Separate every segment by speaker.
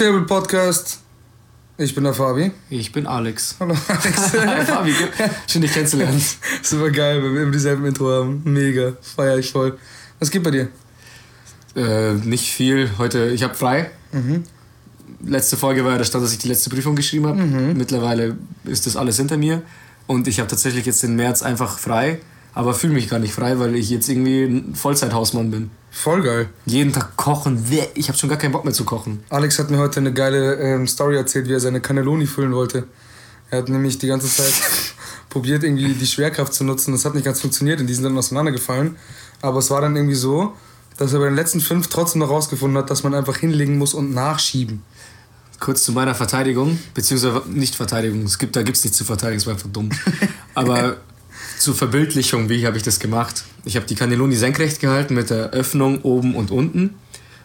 Speaker 1: Diskutable Podcast. Ich bin der Fabi.
Speaker 2: Ich bin Alex.
Speaker 1: Hallo Alex.
Speaker 2: Fabi, schön dich kennenzulernen.
Speaker 1: Super geil, wenn wir immer dieselben Intro haben. Mega, feier ich voll. Was geht bei dir?
Speaker 2: Äh, nicht viel. Heute, ich habe frei.
Speaker 1: Mhm.
Speaker 2: Letzte Folge war ja der Stand, dass ich die letzte Prüfung geschrieben habe.
Speaker 1: Mhm.
Speaker 2: Mittlerweile ist das alles hinter mir. Und ich habe tatsächlich jetzt den März einfach frei. Aber fühle mich gar nicht frei, weil ich jetzt irgendwie ein Vollzeithausmann bin.
Speaker 1: Voll geil.
Speaker 2: Jeden Tag kochen. Ich habe schon gar keinen Bock mehr zu kochen.
Speaker 1: Alex hat mir heute eine geile ähm, Story erzählt, wie er seine Cannelloni füllen wollte. Er hat nämlich die ganze Zeit probiert, irgendwie die Schwerkraft zu nutzen. Das hat nicht ganz funktioniert und die sind dann auseinandergefallen. Aber es war dann irgendwie so, dass er bei den letzten fünf trotzdem noch rausgefunden hat, dass man einfach hinlegen muss und nachschieben.
Speaker 2: Kurz zu meiner Verteidigung, beziehungsweise nicht Verteidigung, es gibt, da gibt es nichts zu verteidigen, es war einfach dumm. Aber zur Verbildlichung, wie habe ich das gemacht? Ich habe die Cannelloni senkrecht gehalten mit der Öffnung oben und unten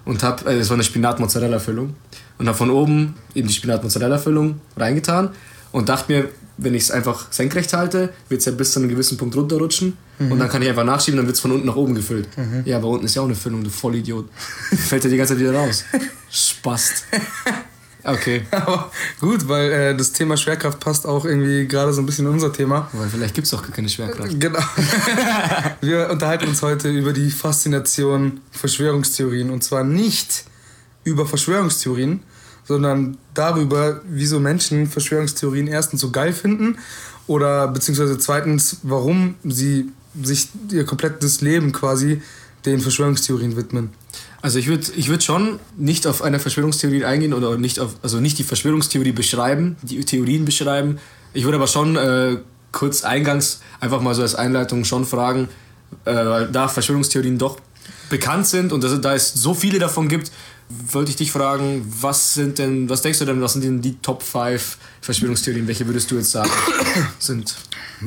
Speaker 2: und habe, äh, das war eine Spinat-Mozzarella-Füllung und habe von oben eben die Spinat-Mozzarella-Füllung reingetan und dachte mir, wenn ich es einfach senkrecht halte, wird es ja bis zu einem gewissen Punkt runterrutschen und dann kann ich einfach nachschieben, dann wird es von unten nach oben gefüllt. Ja, aber unten ist ja auch eine Füllung, du Vollidiot. Fällt ja die ganze Zeit wieder raus. Spast. Okay.
Speaker 1: Aber gut, weil äh, das Thema Schwerkraft passt auch irgendwie gerade so ein bisschen in unser Thema.
Speaker 2: Weil vielleicht gibt es auch keine Schwerkraft.
Speaker 1: Genau. Wir unterhalten uns heute über die Faszination Verschwörungstheorien. Und zwar nicht über Verschwörungstheorien, sondern darüber, wieso Menschen Verschwörungstheorien erstens so geil finden oder beziehungsweise zweitens, warum sie sich ihr komplettes Leben quasi den Verschwörungstheorien widmen.
Speaker 2: Also ich würde ich würd schon nicht auf eine Verschwörungstheorie eingehen oder nicht auf, also nicht die Verschwörungstheorie beschreiben, die Theorien beschreiben. Ich würde aber schon äh, kurz eingangs einfach mal so als Einleitung schon fragen, äh, weil da Verschwörungstheorien doch bekannt sind und dass, da es so viele davon gibt, wollte ich dich fragen, was sind denn, was denkst du denn, was sind denn die Top 5 Verschwörungstheorien? Welche würdest du jetzt sagen sind?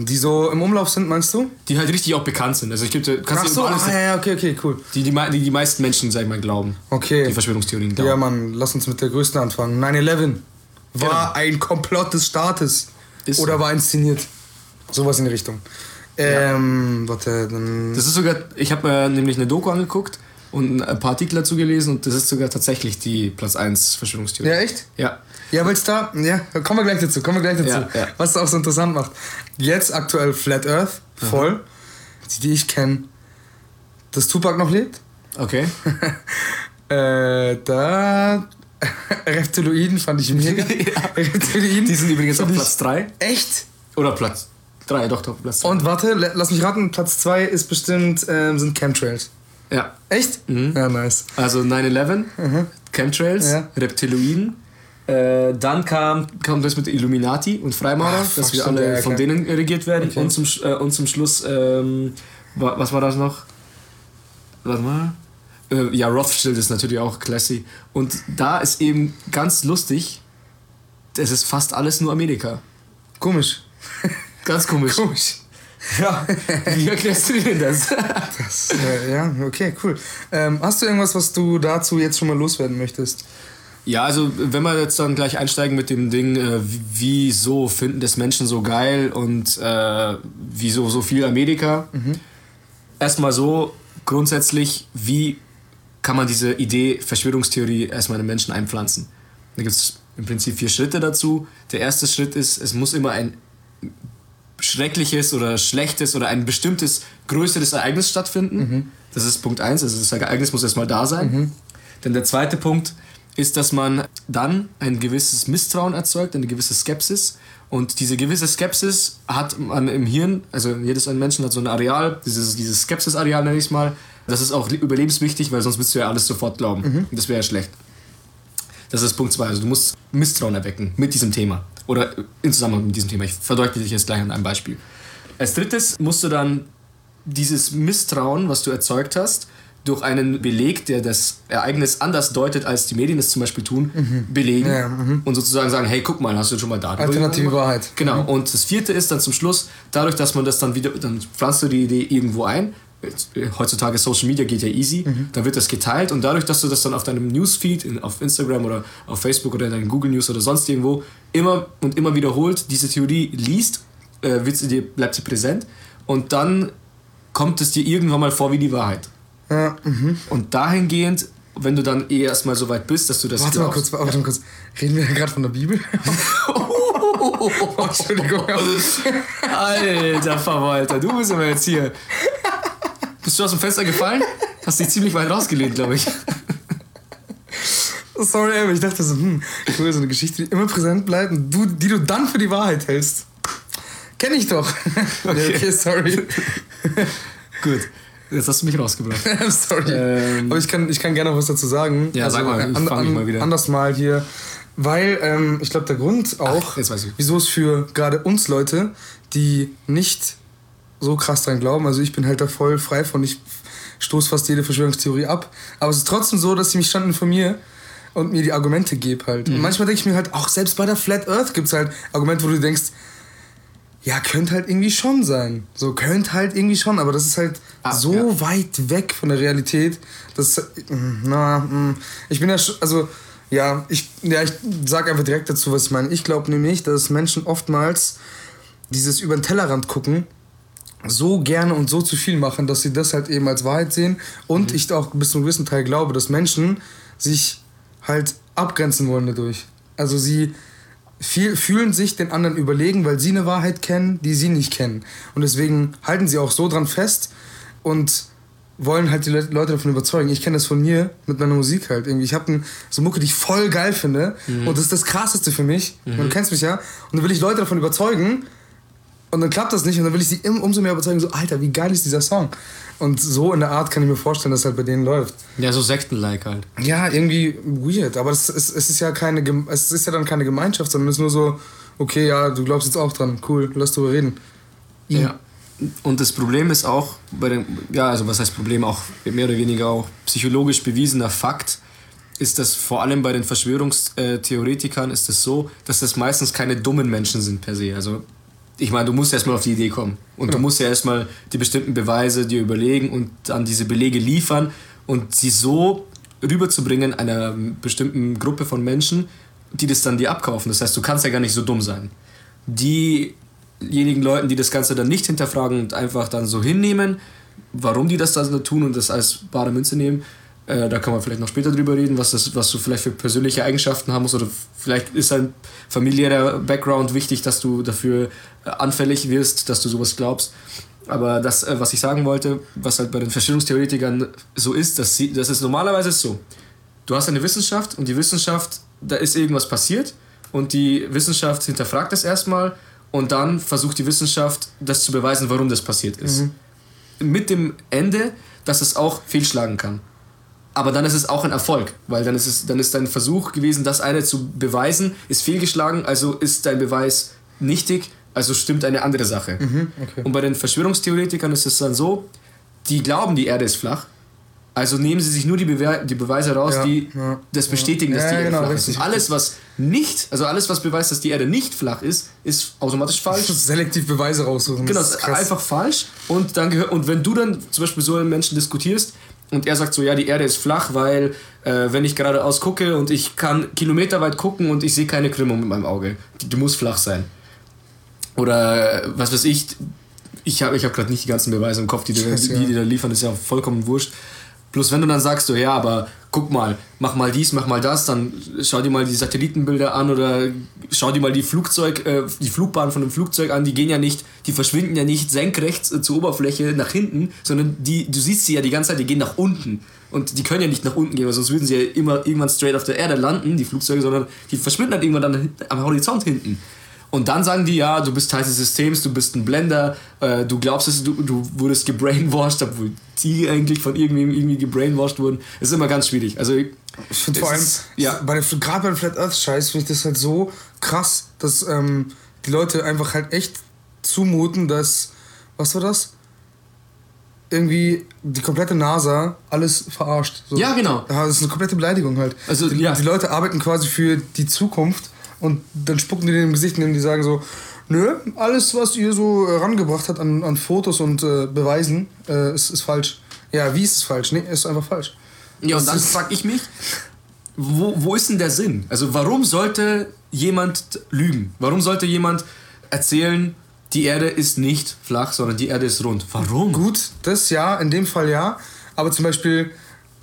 Speaker 1: Die so im Umlauf sind, meinst du?
Speaker 2: Die halt richtig auch bekannt sind. Also ich gibt, kannst
Speaker 1: Ach
Speaker 2: du
Speaker 1: so,
Speaker 2: alles,
Speaker 1: ah, ja, ja, okay, okay, cool.
Speaker 2: die, die, die die meisten Menschen, sag ich mal, glauben.
Speaker 1: Okay.
Speaker 2: Die Verschwörungstheorien glauben.
Speaker 1: Ja, Mann, lass uns mit der größten anfangen. 9-11 war ein Komplott des Staates.
Speaker 2: Ist
Speaker 1: oder
Speaker 2: so.
Speaker 1: war inszeniert. Sowas in die Richtung. Ähm, warte, dann.
Speaker 2: Das ist sogar, ich habe äh, nämlich eine Doku angeguckt und ein paar Artikel dazu gelesen und das ist sogar tatsächlich die Platz 1 Verschwörungstheorie.
Speaker 1: Ja, echt?
Speaker 2: Ja.
Speaker 1: Ja, weil es da. Ja, kommen wir gleich dazu, kommen wir gleich dazu.
Speaker 2: Ja, ja.
Speaker 1: Was es auch so interessant macht. Jetzt aktuell Flat Earth, voll. Die, die ich kenne. Dass Tupac noch lebt.
Speaker 2: Okay.
Speaker 1: Äh, da. Reptiloiden fand ich mega. Reptiloiden.
Speaker 2: Die sind übrigens auf Platz 3.
Speaker 1: Echt?
Speaker 2: Oder Platz 3, doch, doch, Platz 3.
Speaker 1: Und warte, lass mich raten, Platz 2 ist bestimmt, ähm, sind Chemtrails.
Speaker 2: Ja.
Speaker 1: Echt? Ja, nice.
Speaker 2: Also 9-11, Chemtrails,
Speaker 1: Mhm. Ja.
Speaker 2: Reptiloiden. Äh, dann kam, kam das mit Illuminati und Freimaurer,
Speaker 1: Ach,
Speaker 2: dass wir alle
Speaker 1: ja,
Speaker 2: von denen regiert werden.
Speaker 1: Okay.
Speaker 2: Und, zum, äh, und zum Schluss, ähm, wa- was war das noch? Warte mal. Äh, ja, Rothschild ist natürlich auch classy. Und da ist eben ganz lustig, es ist fast alles nur Amerika.
Speaker 1: Komisch.
Speaker 2: Ganz komisch.
Speaker 1: Komisch.
Speaker 2: Ja, wie erklärst du dir das?
Speaker 1: Das, äh, ja, okay, cool. Ähm, hast du irgendwas, was du dazu jetzt schon mal loswerden möchtest?
Speaker 2: Ja, also wenn wir jetzt dann gleich einsteigen mit dem Ding, äh, wie- wieso finden das Menschen so geil und äh, wieso so viel Amerika? Erstmal so grundsätzlich, wie kann man diese Idee Verschwörungstheorie erstmal in den Menschen einpflanzen? Da gibt es im Prinzip vier Schritte dazu. Der erste Schritt ist, es muss immer ein schreckliches oder schlechtes oder ein bestimmtes größeres Ereignis stattfinden. Das ist Punkt eins. also das Ereignis muss erstmal da sein. Denn der zweite Punkt ist, dass man dann ein gewisses Misstrauen erzeugt, eine gewisse Skepsis. Und diese gewisse Skepsis hat man im Hirn, also jedes ein Menschen hat so ein Areal, dieses, dieses Skepsis-Areal nenne ich es mal. Das ist auch überlebenswichtig, weil sonst würdest du ja alles sofort glauben. Und das wäre ja schlecht. Das ist Punkt 2. Also du musst Misstrauen erwecken mit diesem Thema. Oder in Zusammenhang mit diesem Thema. Ich verdeutliche dich jetzt gleich an einem Beispiel. Als drittes musst du dann dieses Misstrauen, was du erzeugt hast, durch einen Beleg, der das Ereignis anders deutet, als die Medien es zum Beispiel tun, belegen
Speaker 1: Ja, mhm.
Speaker 2: und sozusagen sagen, hey, guck mal, hast du schon mal da
Speaker 1: Alternative Wahrheit.
Speaker 2: Genau. Und das vierte ist dann zum Schluss, dadurch, dass man das dann wieder, dann pflanzt du die Idee irgendwo ein. Heutzutage Social Media geht ja easy, dann wird das geteilt und dadurch, dass du das dann auf deinem Newsfeed, in, auf Instagram oder auf Facebook oder in deinen Google News oder sonst irgendwo immer und immer wiederholt diese Theorie liest, äh, wird sie dir, bleibt sie präsent und dann kommt es dir irgendwann mal vor wie die Wahrheit.
Speaker 1: Ja, mhm.
Speaker 2: Und dahingehend wenn du dann eh erstmal so weit bist, dass du das
Speaker 1: Warte mal kurz, warte mal kurz. Reden wir gerade von der Bibel? oh, Entschuldigung.
Speaker 2: Alter Verwalter, du bist aber jetzt hier. Bist du aus dem Fenster gefallen? Hast dich ziemlich weit rausgelehnt, glaube ich.
Speaker 1: Sorry, aber ich dachte so, hm, ich will so eine Geschichte, die immer präsent bleibt und du, die du dann für die Wahrheit hältst. Kenn ich doch. Okay, okay sorry.
Speaker 2: Gut. Jetzt hast du mich rausgebracht.
Speaker 1: sorry. Ähm, aber ich kann, ich kann gerne noch was dazu sagen.
Speaker 2: Ja, also, sag mal, ich an, an, mal wieder.
Speaker 1: Anders mal hier. Weil ich glaube, der Grund auch,
Speaker 2: Ach,
Speaker 1: wieso es für gerade uns Leute, die nicht so krass dran glauben, also ich bin halt da voll frei von, ich stoße fast jede Verschwörungstheorie ab. Aber es ist trotzdem so, dass ich mich standen von mir und mir die Argumente gebe halt. Mhm. Und manchmal denke ich mir halt, auch selbst bei der Flat Earth gibt es halt Argumente, wo du denkst, ja, könnte halt irgendwie schon sein. So, könnte halt irgendwie schon, aber das ist halt ah, so ja. weit weg von der Realität. dass, na, mm, ich bin ja, also, ja, ich, ja, ich sag einfach direkt dazu, was ich meine. Ich glaube nämlich, dass Menschen oftmals dieses über den Tellerrand gucken so gerne und so zu viel machen, dass sie das halt eben als Wahrheit sehen. Und mhm. ich auch bis zu einem gewissen Teil glaube, dass Menschen sich halt abgrenzen wollen dadurch. Also sie viel, fühlen sich den anderen überlegen, weil sie eine Wahrheit kennen, die sie nicht kennen. Und deswegen halten sie auch so dran fest und wollen halt die Leute davon überzeugen. Ich kenne das von mir mit meiner Musik halt irgendwie. Ich habe so Mucke, die ich voll geil finde. Mhm. Und das ist das Krasseste für mich. Mhm. Du kennst mich ja. Und dann will ich Leute davon überzeugen. Und dann klappt das nicht. Und dann will ich sie umso mehr überzeugen. So, Alter, wie geil ist dieser Song? Und so in der Art kann ich mir vorstellen, dass es halt bei denen läuft.
Speaker 2: Ja, so Sekten-like halt.
Speaker 1: Ja, irgendwie weird. Aber es ist, es ist ja keine, es ist ja dann keine Gemeinschaft, sondern es ist nur so, okay, ja, du glaubst jetzt auch dran. Cool, lass drüber reden.
Speaker 2: Ja. Und das Problem ist auch bei den, ja, also was heißt Problem, auch mehr oder weniger auch psychologisch bewiesener Fakt, ist dass vor allem bei den Verschwörungstheoretikern ist es das so, dass das meistens keine dummen Menschen sind per se. Also ich meine, du musst erstmal auf die Idee kommen. Und ja. du musst ja erstmal die bestimmten Beweise dir überlegen und dann diese Belege liefern und sie so rüberzubringen einer bestimmten Gruppe von Menschen, die das dann dir abkaufen. Das heißt, du kannst ja gar nicht so dumm sein. Diejenigen Leute, die das Ganze dann nicht hinterfragen und einfach dann so hinnehmen, warum die das dann tun und das als bare Münze nehmen, äh, da kann man vielleicht noch später drüber reden, was, das, was du vielleicht für persönliche Eigenschaften haben musst. Oder vielleicht ist ein familiärer Background wichtig, dass du dafür anfällig wirst, dass du sowas glaubst. Aber das, äh, was ich sagen wollte, was halt bei den Verschwörungstheoretikern so ist, dass sie, das ist normalerweise so. Du hast eine Wissenschaft und die Wissenschaft, da ist irgendwas passiert und die Wissenschaft hinterfragt das erstmal und dann versucht die Wissenschaft, das zu beweisen, warum das passiert ist. Mhm. Mit dem Ende, dass es auch fehlschlagen kann aber dann ist es auch ein Erfolg, weil dann ist es dann ist dein Versuch gewesen, das eine zu beweisen, ist fehlgeschlagen, also ist dein Beweis nichtig, also stimmt eine andere Sache.
Speaker 1: Mhm, okay.
Speaker 2: Und bei den Verschwörungstheoretikern ist es dann so, die glauben, die Erde ist flach, also nehmen sie sich nur die, Bewe die Beweise raus, ja, die ja, das bestätigen, ja. dass die Erde genau, flach ist. Und alles, was nicht, also alles, was beweist, dass die Erde nicht flach ist, ist automatisch falsch.
Speaker 1: Selektiv Beweise raussuchen.
Speaker 2: Genau, einfach falsch. Und, dann und wenn du dann zum Beispiel so einen Menschen diskutierst, und er sagt so, ja, die Erde ist flach, weil äh, wenn ich geradeaus gucke und ich kann kilometerweit gucken und ich sehe keine Krümmung mit meinem Auge. Die, die muss flach sein. Oder was weiß ich, ich habe ich hab gerade nicht die ganzen Beweise im Kopf, die, die, die, die da liefern, ist ja vollkommen wurscht. Bloß wenn du dann sagst, so, ja, aber guck mal, mach mal dies, mach mal das, dann schau dir mal die Satellitenbilder an oder schau dir mal die Flugzeug, äh, die Flugbahn von dem Flugzeug an, die gehen ja nicht, die verschwinden ja nicht senkrecht äh, zur Oberfläche nach hinten, sondern die, du siehst sie ja die ganze Zeit, die gehen nach unten. Und die können ja nicht nach unten gehen, weil sonst würden sie ja immer irgendwann straight auf der Erde landen, die Flugzeuge, sondern die verschwinden dann irgendwann dann am Horizont hinten. Und dann sagen die, ja, du bist Teil des Systems, du bist ein Blender, äh, du glaubst es, du, du wurdest gebrainwashed, obwohl die eigentlich von irgendwem irgendwie gebrainwashed wurden. Das ist immer ganz schwierig. Also ich
Speaker 1: finde vor allem, ja. bei gerade beim Flat Earth Scheiß finde ich das halt so krass, dass ähm, die Leute einfach halt echt zumuten, dass, was war das? irgendwie die komplette NASA alles verarscht.
Speaker 2: So. Ja, genau.
Speaker 1: Das ist eine komplette Beleidigung halt.
Speaker 2: Also,
Speaker 1: die,
Speaker 2: ja.
Speaker 1: die Leute arbeiten quasi für die Zukunft und dann spucken die denen im Gesicht und die sagen so, nö, alles, was ihr so äh, rangebracht habt an, an Fotos und äh, Beweisen, äh, ist, ist falsch. Ja, wie ist es falsch? Nee, ist einfach falsch.
Speaker 2: Ja, und dann frage ich mich, wo, wo ist denn der Sinn? Also warum sollte jemand lügen? Warum sollte jemand erzählen, die Erde ist nicht flach, sondern die Erde ist rund? Warum?
Speaker 1: Gut, das ja, in dem Fall ja. Aber zum Beispiel,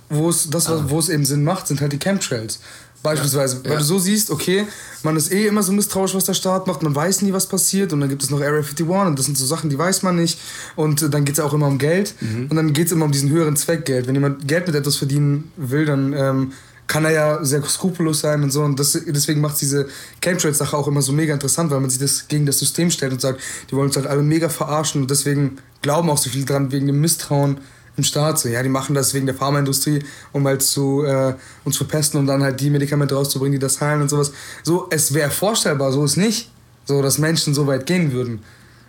Speaker 1: wo es das, ah. wo es eben Sinn macht, sind halt die Chemtrails. Beispielsweise, ja. weil ja. du so siehst, okay, man ist eh immer so misstrauisch, was der Staat macht, man weiß nie, was passiert und dann gibt es noch Area 51 und das sind so Sachen, die weiß man nicht und dann geht es auch immer um Geld mhm. und dann geht es immer um diesen höheren Zweck Geld. Wenn jemand Geld mit etwas verdienen will, dann ähm, kann er ja sehr skrupellos sein und so und das, deswegen macht diese Chemtrails-Sache auch immer so mega interessant, weil man sich das gegen das System stellt und sagt, die wollen uns halt alle mega verarschen und deswegen glauben auch so viele dran, wegen dem Misstrauen im Staat so, ja, die machen das wegen der Pharmaindustrie, um halt zu äh, uns verpesten und dann halt die Medikamente rauszubringen, die das heilen und sowas. So, es wäre vorstellbar, so ist nicht, so dass Menschen so weit gehen würden.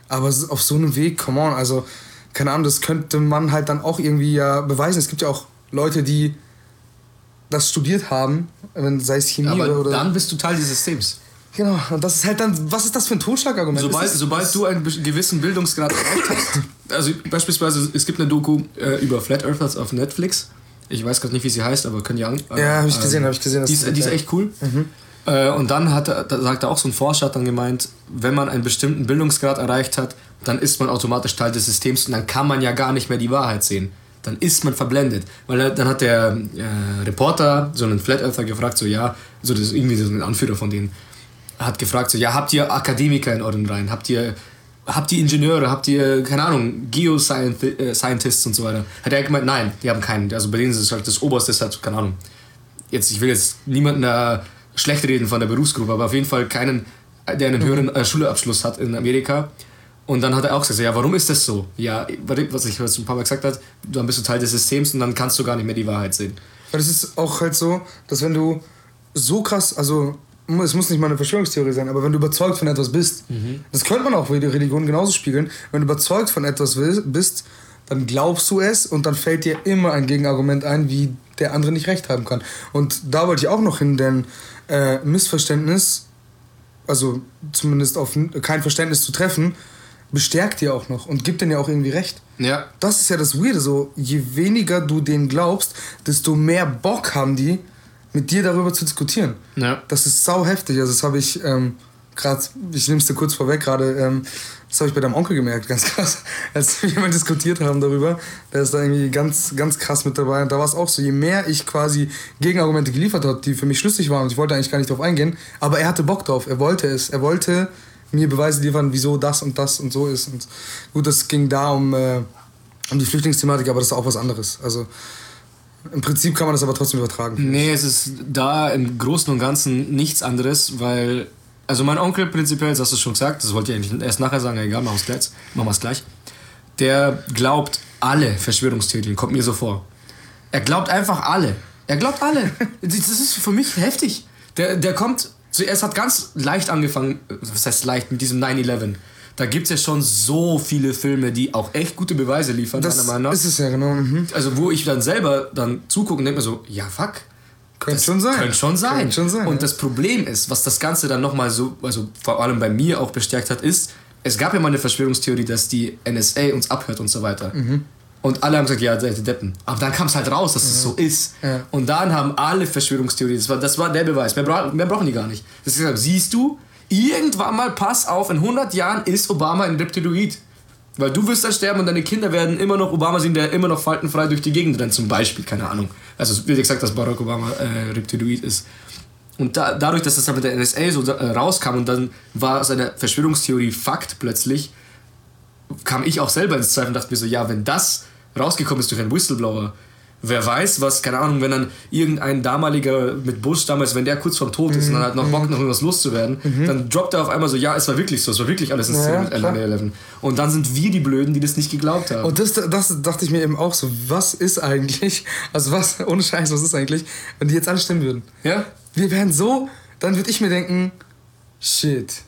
Speaker 1: Aber auf so einem Weg, come on, also keine Ahnung, das könnte man halt dann auch irgendwie ja beweisen. Es gibt ja auch Leute, die das studiert haben, sei es Chemie
Speaker 2: Aber
Speaker 1: oder.
Speaker 2: Dann bist du Teil des Systems.
Speaker 1: Genau, und das ist halt dann, was ist das für ein Totschlagargument?
Speaker 2: Sobald, sobald du einen gewissen Bildungsgrad erreicht hast, also beispielsweise, es gibt eine Doku äh, über Flat Earthers auf Netflix. Ich weiß gerade nicht, wie sie heißt, aber können ja.
Speaker 1: Äh, ja, habe ich gesehen, habe ich gesehen.
Speaker 2: Die ist, die ist echt cool. Mhm. Äh, und dann hat, da sagte auch so ein Forscher dann gemeint, wenn man einen bestimmten Bildungsgrad erreicht hat, dann ist man automatisch Teil des Systems und dann kann man ja gar nicht mehr die Wahrheit sehen. Dann ist man verblendet. Weil dann hat der äh, Reporter, so einen Flat Earther, gefragt, so ja, so das ist irgendwie so ein Anführer von denen, hat gefragt, so, ja, habt ihr Akademiker in euren Reihen? Habt ihr, habt ihr Ingenieure? Habt ihr, keine Ahnung, Geoscientists und so weiter? Hat er gemeint, nein, die haben keinen. Also bei denen ist es halt das Oberste, ist halt, keine Ahnung. Jetzt, ich will jetzt niemanden da schlecht reden von der Berufsgruppe, aber auf jeden Fall keinen, der einen höheren äh, Schulabschluss hat in Amerika. Und dann hat er auch gesagt, ja, warum ist das so? Ja, was ich was ein paar Mal gesagt habe, dann bist du Teil des Systems und dann kannst du gar nicht mehr die Wahrheit sehen.
Speaker 1: Weil es ist auch halt so, dass wenn du so krass, also es muss nicht mal eine Verschwörungstheorie sein, aber wenn du überzeugt von etwas bist, mhm. das könnte man auch bei der Religion genauso spiegeln, wenn du überzeugt von etwas bist, dann glaubst du es und dann fällt dir immer ein Gegenargument ein, wie der andere nicht recht haben kann. Und da wollte ich auch noch hin, denn äh, Missverständnis, also zumindest auf kein Verständnis zu treffen, bestärkt dir auch noch und gibt dir ja auch irgendwie recht. Ja. Das ist ja das Weirde, so je weniger du denen glaubst, desto mehr Bock haben die, mit dir darüber zu diskutieren. Ja. Das ist sau heftig. Also das habe ich ähm, gerade, ich nehme es dir kurz vorweg gerade, ähm, das habe ich bei deinem Onkel gemerkt, ganz krass, als wir mal diskutiert haben darüber. Der ist da irgendwie ganz, ganz krass mit dabei. Und da war es auch so, je mehr ich quasi Gegenargumente geliefert habe, die für mich schlüssig waren, und ich wollte eigentlich gar nicht darauf eingehen, aber er hatte Bock drauf, er wollte es, er wollte mir Beweise liefern, wieso das und das und so ist. Und gut, es ging da um, äh, um die Flüchtlingsthematik, aber das ist auch was anderes. Also im Prinzip kann man das aber trotzdem übertragen.
Speaker 2: Nee, es ist da im Großen und Ganzen nichts anderes, weil. Also mein Onkel prinzipiell, das hast du schon gesagt, das wollte ich eigentlich erst nachher sagen, egal, machen wir es gleich. Machen gleich. Der glaubt alle Verschwörungstheorien, kommt mir so vor. Er glaubt einfach alle. Er glaubt alle. das ist für mich heftig. Der, der kommt, zuerst hat ganz leicht angefangen, was heißt leicht, mit diesem 9-11 da gibt es ja schon so viele Filme, die auch echt gute Beweise liefern,
Speaker 1: das meiner Meinung nach. ist es ja, genau. Mhm.
Speaker 2: Also wo ich dann selber dann zugucke und denke mir so, ja fuck.
Speaker 1: Könnte schon sein.
Speaker 2: Könnte schon sein. Könnte schon sein. Und ja. das Problem ist, was das Ganze dann nochmal so, also vor allem bei mir auch bestärkt hat, ist, es gab ja mal eine Verschwörungstheorie, dass die NSA uns abhört und so weiter. Mhm. Und alle haben gesagt, ja, seid Deppen. Aber dann kam es halt raus, dass es mhm. so ist. Ja. Und dann haben alle Verschwörungstheorien, das war, das war der Beweis, mehr, bra mehr brauchen die gar nicht. Das ist gesagt, siehst du, Irgendwann mal, pass auf, in 100 Jahren ist Obama ein Reptiloid. Weil du wirst dann sterben und deine Kinder werden immer noch Obama sehen, der immer noch faltenfrei durch die Gegend rennt, zum Beispiel, keine Ahnung. Also es wird gesagt, dass Barack Obama äh, Reptiloid ist. Und da, dadurch, dass das dann mit der NSA so äh, rauskam und dann war seine Verschwörungstheorie Fakt plötzlich, kam ich auch selber ins Zweifel und dachte mir so, ja, wenn das rausgekommen ist durch einen Whistleblower, wer weiß, was, keine Ahnung, wenn dann irgendein damaliger mit Bush damals, wenn der kurz vorm Tod ist mhm. und dann hat noch Bock, noch irgendwas loszuwerden, mhm. dann droppt er auf einmal so, ja, es war wirklich so, es war wirklich alles in Szene ja, mit 11 Und dann sind wir die Blöden, die das nicht geglaubt haben.
Speaker 1: Und das, das dachte ich mir eben auch so, was ist eigentlich, also was, ohne Scheiß, was ist eigentlich, wenn die jetzt alle stimmen würden? Ja? Wir wären so, dann würde ich mir denken, shit,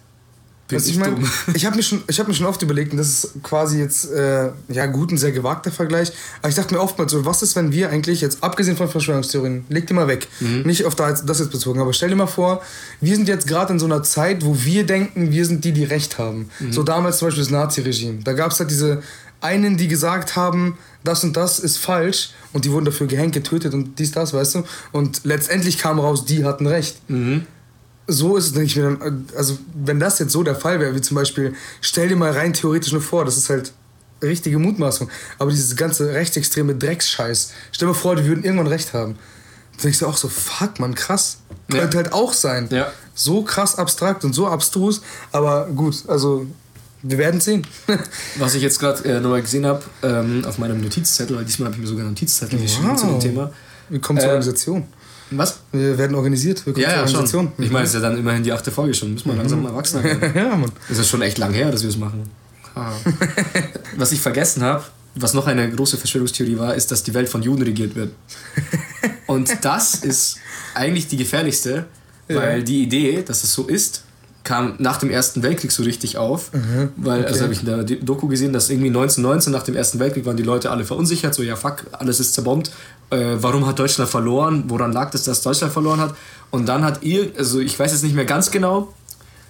Speaker 1: was ich meine, ich habe mir, schon, hab mir schon oft überlegt, und das ist quasi jetzt, äh, ja gut, ein sehr gewagter Vergleich, aber ich dachte mir oftmals so, was ist, wenn wir eigentlich jetzt, abgesehen von Verschwörungstheorien, leg die mal weg, mhm. nicht auf das jetzt bezogen, aber stell dir mal vor, wir sind jetzt gerade in so einer Zeit, wo wir denken, wir sind die, die Recht haben. Mhm. So damals zum Beispiel das Nazi-Regime. Da gab es halt diese einen, die gesagt haben, das und das ist falsch und die wurden dafür gehängt, getötet und dies, das, weißt du? Und letztendlich kam raus, die hatten Recht. Mhm so ist es nicht mehr. Also, wenn das jetzt so der Fall wäre, wie zum Beispiel, stell dir mal rein theoretisch nur vor, das ist halt richtige Mutmaßung. Aber dieses ganze rechtsextreme Drecksscheiß. Stell dir mal vor, die würden irgendwann recht haben. Da denkst du auch so, fuck, man, krass.
Speaker 2: Ja.
Speaker 1: Könnte halt auch sein.
Speaker 2: Ja.
Speaker 1: So krass abstrakt und so abstrus. Aber gut, also wir werden sehen.
Speaker 2: Was ich jetzt gerade äh, nochmal gesehen habe, ähm, auf meinem Notizzettel, weil diesmal habe ich mir sogar einen Notizzettel geschrieben zu dem Thema.
Speaker 1: Willkommen zur
Speaker 2: Äh,
Speaker 1: Organisation.
Speaker 2: Was?
Speaker 1: Wir werden organisiert. Willkommen
Speaker 2: Ja,
Speaker 1: zur
Speaker 2: ja, schon.
Speaker 1: Organisation.
Speaker 2: Ich meine, es ist ja dann immerhin die achte Folge schon. Müssen wir langsam erwachsener werden.
Speaker 1: ja, Mann.
Speaker 2: Es ist schon echt lang her, dass wir es machen. Ah. was ich vergessen habe, was noch eine große Verschwörungstheorie war, ist, dass die Welt von Juden regiert wird. Und das ist eigentlich die gefährlichste, weil
Speaker 1: Ja.
Speaker 2: die Idee, dass es so ist, kam nach dem Ersten Weltkrieg so richtig auf. Weil, also habe ich in der Doku gesehen, dass irgendwie 1919 nach dem Ersten Weltkrieg waren die Leute alle verunsichert, so ja fuck, alles ist zerbombt. Äh, warum hat Deutschland verloren? Woran lag es, dass Deutschland verloren hat? Und dann hat ihr, also ich weiß jetzt nicht mehr ganz genau,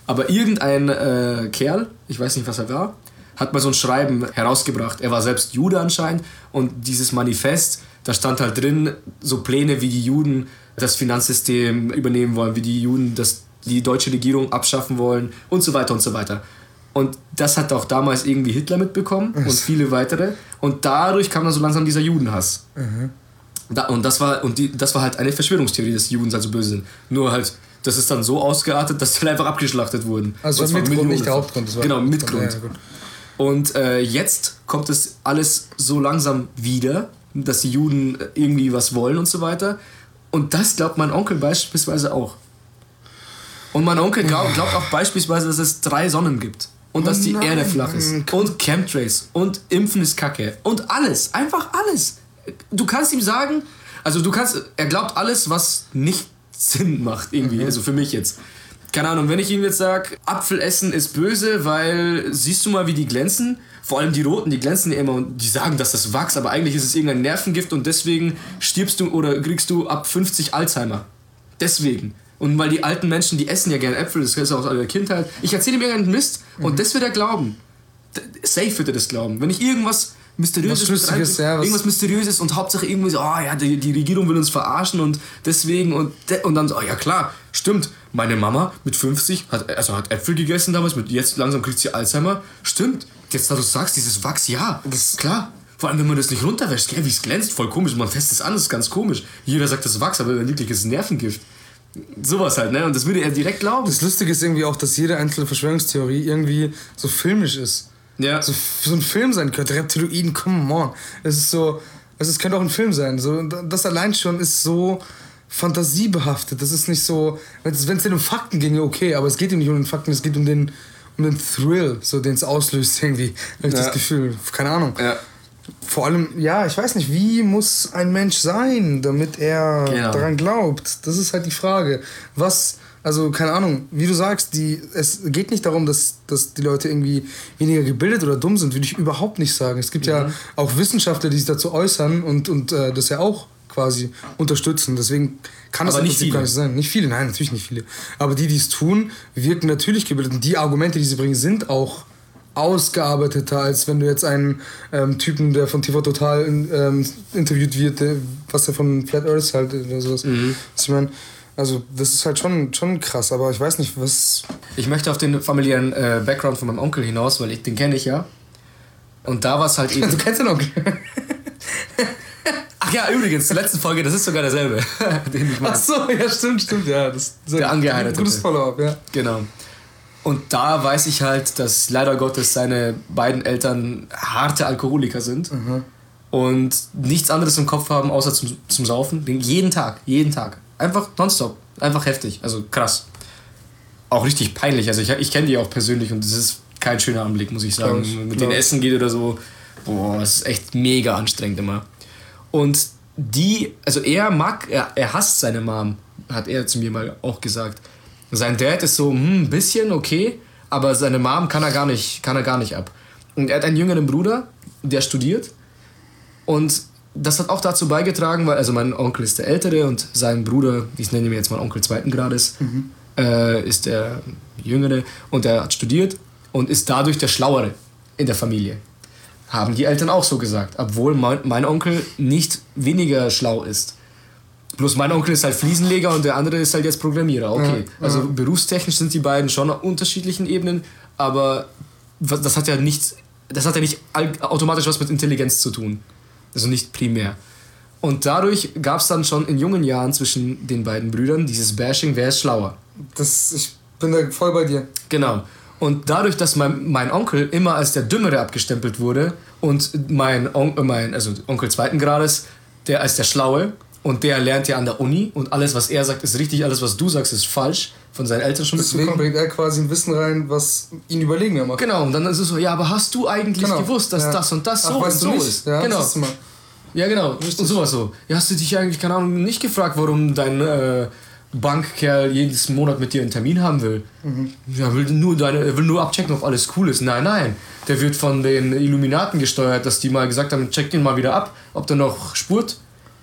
Speaker 2: aber irgendein äh, Kerl, ich weiß nicht, was er war, hat mal so ein Schreiben herausgebracht. Er war selbst Jude anscheinend und dieses Manifest, da stand halt drin so Pläne, wie die Juden das Finanzsystem übernehmen wollen, wie die Juden das, die deutsche Regierung abschaffen wollen und so weiter und so weiter. Und das hat auch damals irgendwie Hitler mitbekommen und viele weitere. Und dadurch kam dann so langsam dieser Judenhass. Da, und das war und die, das war halt eine Verschwörungstheorie, dass die Juden halt so böse sind. Nur halt, das ist dann so ausgeartet, dass die einfach abgeschlachtet wurden.
Speaker 1: Also
Speaker 2: Und zwar
Speaker 1: Mitgrund,
Speaker 2: Millionen.
Speaker 1: nicht der Hauptgrund. Das war
Speaker 2: Genau, Mitgrund.
Speaker 1: Ja.
Speaker 2: Und äh, jetzt kommt es alles so langsam wieder, dass die Juden irgendwie was wollen und so weiter. Und das glaubt mein Onkel beispielsweise auch. Und mein Onkel glaub, glaubt auch beispielsweise, dass es drei Sonnen gibt. Und dass die
Speaker 1: nein.
Speaker 2: Erde flach ist. Und Chemtrails. Und Impfen ist Kacke. Und alles. Einfach alles. Du kannst ihm sagen, also du kannst, er glaubt alles, was nicht Sinn macht irgendwie. Also für mich jetzt. Keine Ahnung, wenn ich ihm jetzt sage, Apfel essen ist böse, weil siehst du mal, wie die glänzen? Vor allem die roten, die glänzen ja immer und die sagen, dass das Wachs, aber eigentlich ist es irgendein Nervengift und deswegen stirbst du oder kriegst du ab 50 Alzheimer. Deswegen. Und weil die alten Menschen, die essen ja gerne Äpfel, das ist auch aus der Kindheit. Ich erzähle ihm irgendeinen Mist und das wird er glauben. Safe wird er das glauben. Wenn ich irgendwas Mysteriöses,
Speaker 1: Was
Speaker 2: rein-
Speaker 1: ja, was-
Speaker 2: irgendwas Mysteriöses und Hauptsache irgendwie so, oh ja, die, die Regierung will uns verarschen und deswegen und, de- und dann so, oh ja klar, stimmt. Meine Mama mit 50 hat, also hat Äpfel gegessen damals, mit jetzt langsam kriegt sie Alzheimer. Stimmt. Jetzt, da du sagst, dieses Wachs, ja, das ist klar. Vor allem, wenn man das nicht runterwäscht, gell, wie es glänzt, voll komisch. Man fässt es an, das ist ganz komisch. Jeder sagt, das ist Wachs, aber wirklich ist es Nervengift. Sowas halt, ne? Und das würde er direkt glauben.
Speaker 1: Das Lustige ist irgendwie auch, dass jede einzelne Verschwörungstheorie irgendwie so filmisch ist.
Speaker 2: Ja.
Speaker 1: So, so ein Film sein könnte. Reptiloiden, come on. Es ist so, es ist, könnte auch ein Film sein. So, das allein schon ist so fantasiebehaftet. Das ist nicht so, wenn es denn um Fakten ginge, okay, aber es geht ihm nicht um den Fakten, es geht um den, um den Thrill, so den es auslöst irgendwie. Habe ich
Speaker 2: Ja.
Speaker 1: das Gefühl. Keine Ahnung.
Speaker 2: Ja.
Speaker 1: Vor allem, ja, ich weiß nicht, wie muss ein Mensch sein, damit er
Speaker 2: Genau.
Speaker 1: daran glaubt? Das ist halt die Frage. Was, also keine Ahnung, wie du sagst, die, es geht nicht darum, dass, dass die Leute irgendwie weniger gebildet oder dumm sind, würde ich überhaupt nicht sagen. Es gibt
Speaker 2: Mhm.
Speaker 1: ja auch Wissenschaftler, die sich dazu äußern und, und äh, das ja auch quasi unterstützen. Deswegen kann das
Speaker 2: nicht
Speaker 1: Prinzip gar
Speaker 2: viele.
Speaker 1: nicht sein. Nicht viele, nein, natürlich nicht viele. Aber die, die es tun, wirken natürlich gebildet. Und die Argumente, die sie bringen, sind auch ausgearbeiteter, als wenn du jetzt einen ähm, Typen, der von TV Total ähm, interviewt wird, der, was er von Flat Earth halt oder sowas.
Speaker 2: Mhm.
Speaker 1: Was ich meine, also das ist halt schon, schon krass, aber ich weiß nicht, was.
Speaker 2: Ich möchte auf den familiären äh, Background von meinem Onkel hinaus, weil ich den kenne ich ja. Und da war es halt eben.
Speaker 1: Du kennst den Onkel.
Speaker 2: Ach ja, übrigens, zur letzten Folge, das ist sogar derselbe, den ich
Speaker 1: Ach so, ja, stimmt, stimmt, ja. Das, das
Speaker 2: Der Angeheiratete.
Speaker 1: Gutes Follow-up, ja.
Speaker 2: Genau. Und da weiß ich halt, dass leider Gottes seine beiden Eltern harte Alkoholiker sind und nichts anderes im Kopf haben, außer zum, zum Saufen. Den- Jeden Tag, jeden Tag. Einfach nonstop. Einfach heftig. Also krass. Auch richtig peinlich. Also ich, ich kenne die auch persönlich und das ist kein schöner Anblick, muss ich sagen.
Speaker 1: Ich,
Speaker 2: Mit
Speaker 1: glaub
Speaker 2: denen essen geht oder so. Boah, das ist echt mega anstrengend immer. Und die, also er mag, er, er hasst seine Mom, hat er zu mir mal auch gesagt. Sein Dad ist so, hm, ein bisschen okay, aber seine Mom kann er gar nicht, kann er gar nicht ab. Und er hat einen jüngeren Bruder, der studiert. Und das hat auch dazu beigetragen, weil, also mein Onkel ist der Ältere und sein Bruder, ich nenne ihn jetzt mal Onkel zweiten Grades, äh, ist der Jüngere und der hat studiert und ist dadurch der Schlauere in der Familie. Haben die Eltern auch so gesagt, obwohl mein, mein Onkel nicht weniger schlau ist. Bloß mein Onkel ist halt Fliesenleger und der andere ist halt jetzt Programmierer. Okay, also berufstechnisch sind die beiden schon auf unterschiedlichen Ebenen, aber das hat ja nichts das hat ja nicht automatisch was mit Intelligenz zu tun. Also nicht primär. Und dadurch gab es dann schon in jungen Jahren zwischen den beiden Brüdern dieses Bashing, wer ist schlauer.
Speaker 1: Das, ich bin da voll bei dir.
Speaker 2: Genau. Und dadurch, dass mein, mein Onkel immer als der Dümmere abgestempelt wurde und mein, On mein also Onkel zweiten Grades, der als der Schlaue und der lernt ja an der Uni und alles, was er sagt, ist richtig, alles, was du sagst, ist falsch. Von seinen Eltern schon
Speaker 1: Deswegen bringt er quasi ein Wissen rein, was ihn überlegener macht.
Speaker 2: Genau, und dann ist es so, ja, aber hast du eigentlich genau. gewusst, dass ja. das und das Ach, so und so ist? Ja, genau. Ja, genau. Richtig. Und sowas so. Ja, hast du dich eigentlich, keine Ahnung, nicht gefragt, warum dein äh, Bankkerl jedes Monat mit dir einen Termin haben will? Mhm. Ja, will nur deine, er will nur abchecken, ob alles cool ist. Nein, nein. Der wird von den Illuminaten gesteuert, dass die mal gesagt haben, check den mal wieder ab, ob der noch spurt,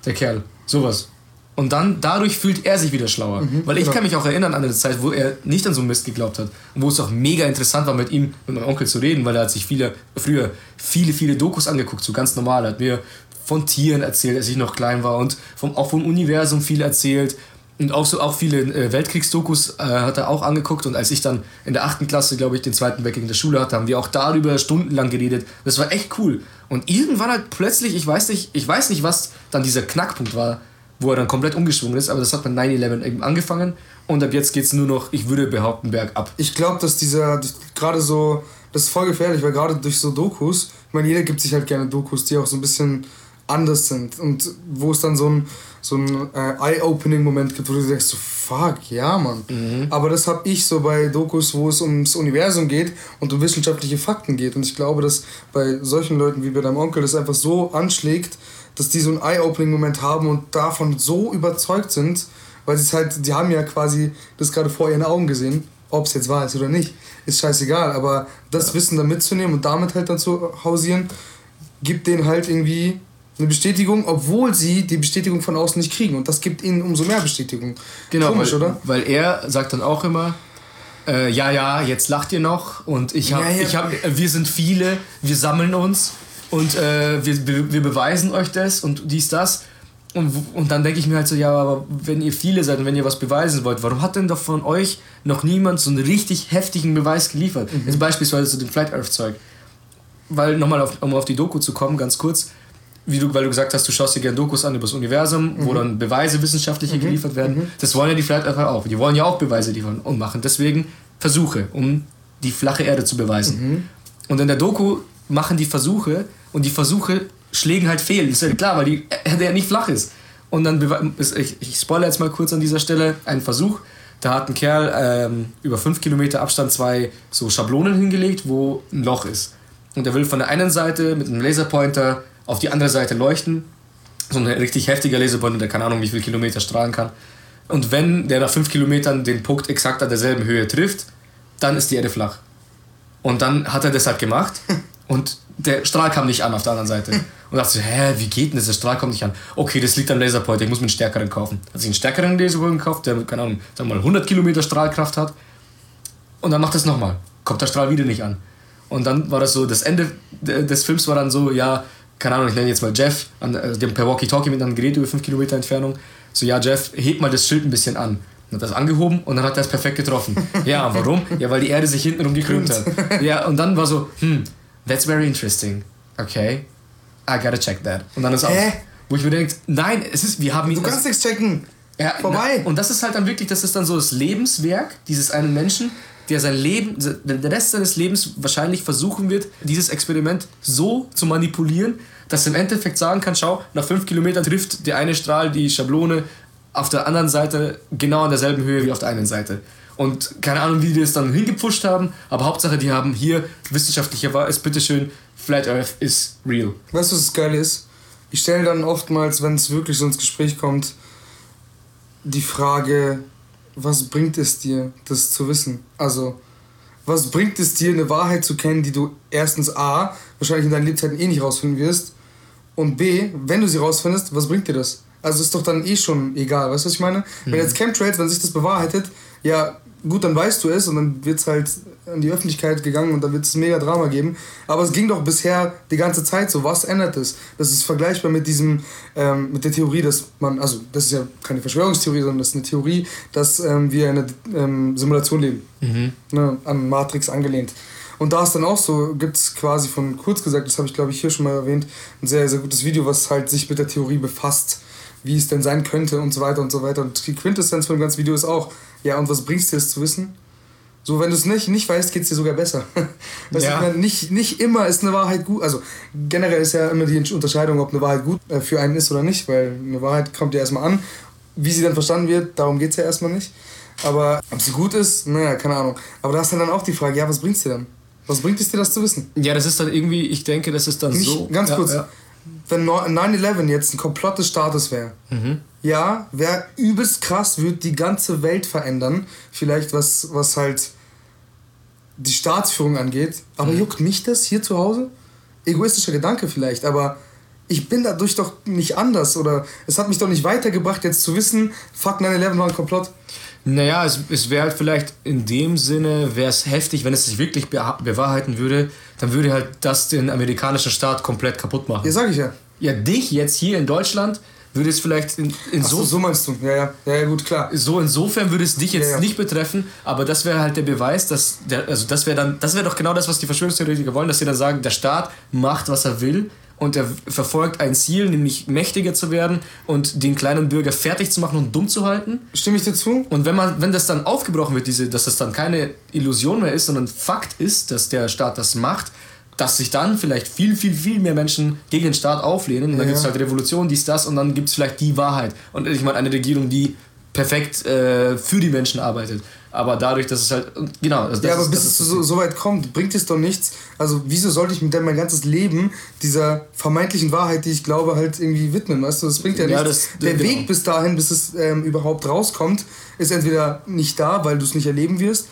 Speaker 2: der Kerl. Sowas. Und dann, dadurch fühlt er sich wieder schlauer. Mhm, Weil ich genau. kann mich auch erinnern an eine Zeit, wo er nicht an so Mist geglaubt hat. Und wo es auch mega interessant war, mit ihm, mit meinem Onkel zu reden, weil er hat sich viele, früher viele, viele Dokus angeguckt, so ganz normal. Er hat mir von Tieren erzählt, als ich noch klein war und vom, auch vom Universum viel erzählt. Und auch so auch viele äh, Weltkriegsdokus äh, hat er auch angeguckt. Und als ich dann in der achten Klasse, glaube ich, den zweiten Weltkrieg in der Schule hatte, haben wir auch darüber stundenlang geredet. Das war echt cool. Und irgendwann halt plötzlich, ich weiß nicht, ich weiß nicht, was dann dieser Knackpunkt war, wo er dann komplett umgeschwungen ist, aber das hat mit 9-11 eben angefangen und ab jetzt geht es nur noch, ich würde behaupten, bergab.
Speaker 1: Ich glaube, dass dieser, gerade so, das ist voll gefährlich, weil gerade durch so Dokus, ich meine, jeder gibt sich halt gerne Dokus, die auch so ein bisschen anders sind und wo es dann so ein, so ein äh, Eye-Opening-Moment gibt, wo du denkst, so, fuck, ja, Mann. Mhm. Aber das habe ich so bei Dokus, wo es ums Universum geht und um wissenschaftliche Fakten geht. Und ich glaube, dass bei solchen Leuten wie bei deinem Onkel das einfach so anschlägt, dass die so einen Eye-Opening-Moment haben und davon so überzeugt sind, weil sie es halt, die haben ja quasi das gerade vor ihren Augen gesehen, ob es jetzt wahr ist oder nicht, ist scheißegal, aber das ja. Wissen dann mitzunehmen und damit halt dann zu hausieren, gibt denen halt irgendwie eine Bestätigung, obwohl sie die Bestätigung von außen nicht kriegen und das gibt ihnen umso mehr Bestätigung.
Speaker 2: Genau, Komisch, weil, oder? Weil er sagt dann auch immer, äh, ja, ja, jetzt lacht ihr noch und ich hab, ja, ja. ich hab, wir sind viele, wir sammeln uns und äh, wir, wir beweisen euch das und dies, das. Und, und dann denke ich mir halt so, ja, aber wenn ihr viele seid und wenn ihr was beweisen wollt, warum hat denn doch von euch noch niemand so einen richtig heftigen Beweis geliefert? Mhm. Jetzt beispielsweise zu dem Flat Earth Zeug. Weil, nochmal um auf die Doku zu kommen, ganz kurz, wie du, weil du gesagt hast, du schaust dir gerne Dokus an über das Universum, mhm. wo dann Beweise wissenschaftliche mhm. geliefert werden. Mhm. Das wollen ja die Flat Earther auch. Die wollen ja auch Beweise liefern und machen deswegen Versuche, um die flache Erde zu beweisen. Mhm. Und in der Doku machen die Versuche und die Versuche schlägen halt fehl. Ist ja klar, weil die Erde ja nicht flach ist. Und dann, ich, ich spoilere jetzt mal kurz an dieser Stelle, einen Versuch. Da hat ein Kerl ähm, über 5 Kilometer Abstand zwei so Schablonen hingelegt, wo ein Loch ist. Und er will von der einen Seite mit einem Laserpointer auf die andere Seite leuchten. So ein richtig heftiger Laserpointer, der keine Ahnung, wie viel Kilometer strahlen kann. Und wenn der nach 5 Kilometern den Punkt exakt an derselben Höhe trifft, dann ist die Erde flach. Und dann hat er das halt gemacht. Und der Strahl kam nicht an auf der anderen Seite. Und dachte so, hä, wie geht denn das? Der Strahl kommt nicht an. Okay, das liegt am Laserpointer, ich muss mir einen stärkeren kaufen. Hat sich einen stärkeren Laserpointer gekauft, der, keine Ahnung, sagen wir mal 100 Kilometer Strahlkraft hat. Und dann macht das nochmal. Kommt der Strahl wieder nicht an. Und dann war das so, das Ende des Films war dann so, ja, keine Ahnung, ich nenne jetzt mal Jeff, an, also dem per Walkie-Talkie mit einem Gerät über 5 Kilometer Entfernung. So, ja, Jeff, heb mal das Schild ein bisschen an. Und hat das angehoben und dann hat er es perfekt getroffen. Ja, warum? Ja, weil die Erde sich hintenrum gekrümmt hat. Ja, und dann war so, hm, That's very interesting. Okay. I gotta check that. Und dann ist auch. Wo ich mir denke, nein, es ist, wir haben
Speaker 1: ihn. Du kannst nichts checken. Ja, Vorbei.
Speaker 2: Na, und das ist halt dann wirklich, das ist dann so das Lebenswerk dieses einen Menschen, der sein Leben, der Rest seines Lebens wahrscheinlich versuchen wird, dieses Experiment so zu manipulieren, dass er im Endeffekt sagen kann, schau, nach fünf Kilometern trifft der eine Strahl die Schablone auf der anderen Seite genau an derselben Höhe wie auf der einen Seite. Und keine Ahnung, wie die das dann hingepusht haben, aber Hauptsache, die haben hier wissenschaftlicher war es, bitteschön, Flat Earth is real.
Speaker 1: Weißt du, was das geil ist? Ich stelle dann oftmals, wenn es wirklich so ins Gespräch kommt, die Frage, was bringt es dir, das zu wissen? Also, was bringt es dir, eine Wahrheit zu kennen, die du erstens A, wahrscheinlich in deinen Lebzeiten eh nicht rausfinden wirst, und B, wenn du sie rausfindest, was bringt dir das? Also ist doch dann eh schon egal, weißt du, was ich meine? Mhm. Wenn jetzt Chemtrails, wenn sich das bewahrheitet, ja, gut, dann weißt du es und dann wird es halt an die Öffentlichkeit gegangen und dann wird es mega Drama geben. Aber es ging doch bisher die ganze Zeit so. Was ändert es? Das ist vergleichbar mit diesem, ähm, mit der Theorie, dass man, also das ist ja keine Verschwörungstheorie, sondern das ist eine Theorie, dass ähm, wir in einer ähm, Simulation leben. Mhm. Ne, an Matrix angelehnt. Und da ist dann auch so, gibt es quasi von kurz gesagt, das habe ich glaube ich hier schon mal erwähnt, ein sehr, sehr gutes Video, was halt sich mit der Theorie befasst, wie es denn sein könnte und so weiter und so weiter. Und die Quintessenz von dem ganzen Video ist auch, ja, und was bringst dir das zu wissen? So, wenn du es nicht, nicht weißt, geht es dir sogar besser. Weißt ja. du, nicht, nicht immer ist eine Wahrheit gut. Also generell ist ja immer die Unterscheidung, ob eine Wahrheit gut äh, für einen ist oder nicht, weil eine Wahrheit kommt ja erstmal an. Wie sie dann verstanden wird, darum geht es ja erstmal nicht. Aber ob sie gut ist, naja, keine Ahnung. Aber da ist dann auch die Frage, ja, was bringt es dir dann? Was bringt es dir, das zu wissen?
Speaker 2: Ja, das ist dann irgendwie, ich denke, das ist dann nicht, so.
Speaker 1: Ganz kurz, ja, ja. wenn 9-11 jetzt ein Komplott des Staates wäre, mhm. Ja, wäre übelst krass, würde die ganze Welt verändern. Vielleicht was, was halt die Staatsführung angeht. Aber mhm. juckt mich das hier zu Hause? Egoistischer Gedanke vielleicht, aber ich bin dadurch doch nicht anders oder es hat mich doch nicht weitergebracht, jetzt zu wissen, fuck 9-11 war ein Komplott.
Speaker 2: Naja, es, es wäre halt vielleicht in dem Sinne, wäre es heftig, wenn es sich wirklich bewahrheiten würde, dann würde halt das den amerikanischen Staat komplett kaputt machen.
Speaker 1: Ja, sag ich ja.
Speaker 2: Ja, dich jetzt hier in Deutschland würde es vielleicht in, in
Speaker 1: so, so meinst du, ja, ja, ja, gut, klar.
Speaker 2: So insofern würde es dich jetzt ja, ja. nicht betreffen, aber das wäre halt der Beweis, dass der, also das wäre dann, das wäre doch genau das, was die Verschwörungstheoretiker wollen, dass sie dann sagen, der Staat macht, was er will und er verfolgt ein Ziel, nämlich mächtiger zu werden und den kleinen Bürger fertig zu machen und dumm zu halten.
Speaker 1: Stimme ich dazu?
Speaker 2: Und wenn man, wenn das dann aufgebrochen wird, diese, dass das dann keine Illusion mehr ist, sondern Fakt ist, dass der Staat das macht, dass sich dann vielleicht viel, viel, viel mehr Menschen gegen den Staat auflehnen. Und dann ja. gibt es halt Revolution, dies, das, und dann gibt es vielleicht die Wahrheit. Und ich meine, eine Regierung, die perfekt äh, für die Menschen arbeitet. Aber dadurch, dass es halt. Genau.
Speaker 1: Also ja, aber
Speaker 2: ist,
Speaker 1: bis es so, so, weit kommt, bringt es doch nichts. Also, wieso sollte ich mir denn mein ganzes Leben dieser vermeintlichen Wahrheit, die ich glaube, halt irgendwie widmen? Weißt du, das bringt ja, ja nichts. Das, Der genau. Weg bis dahin, bis es ähm, überhaupt rauskommt, ist entweder nicht da, weil du es nicht erleben wirst,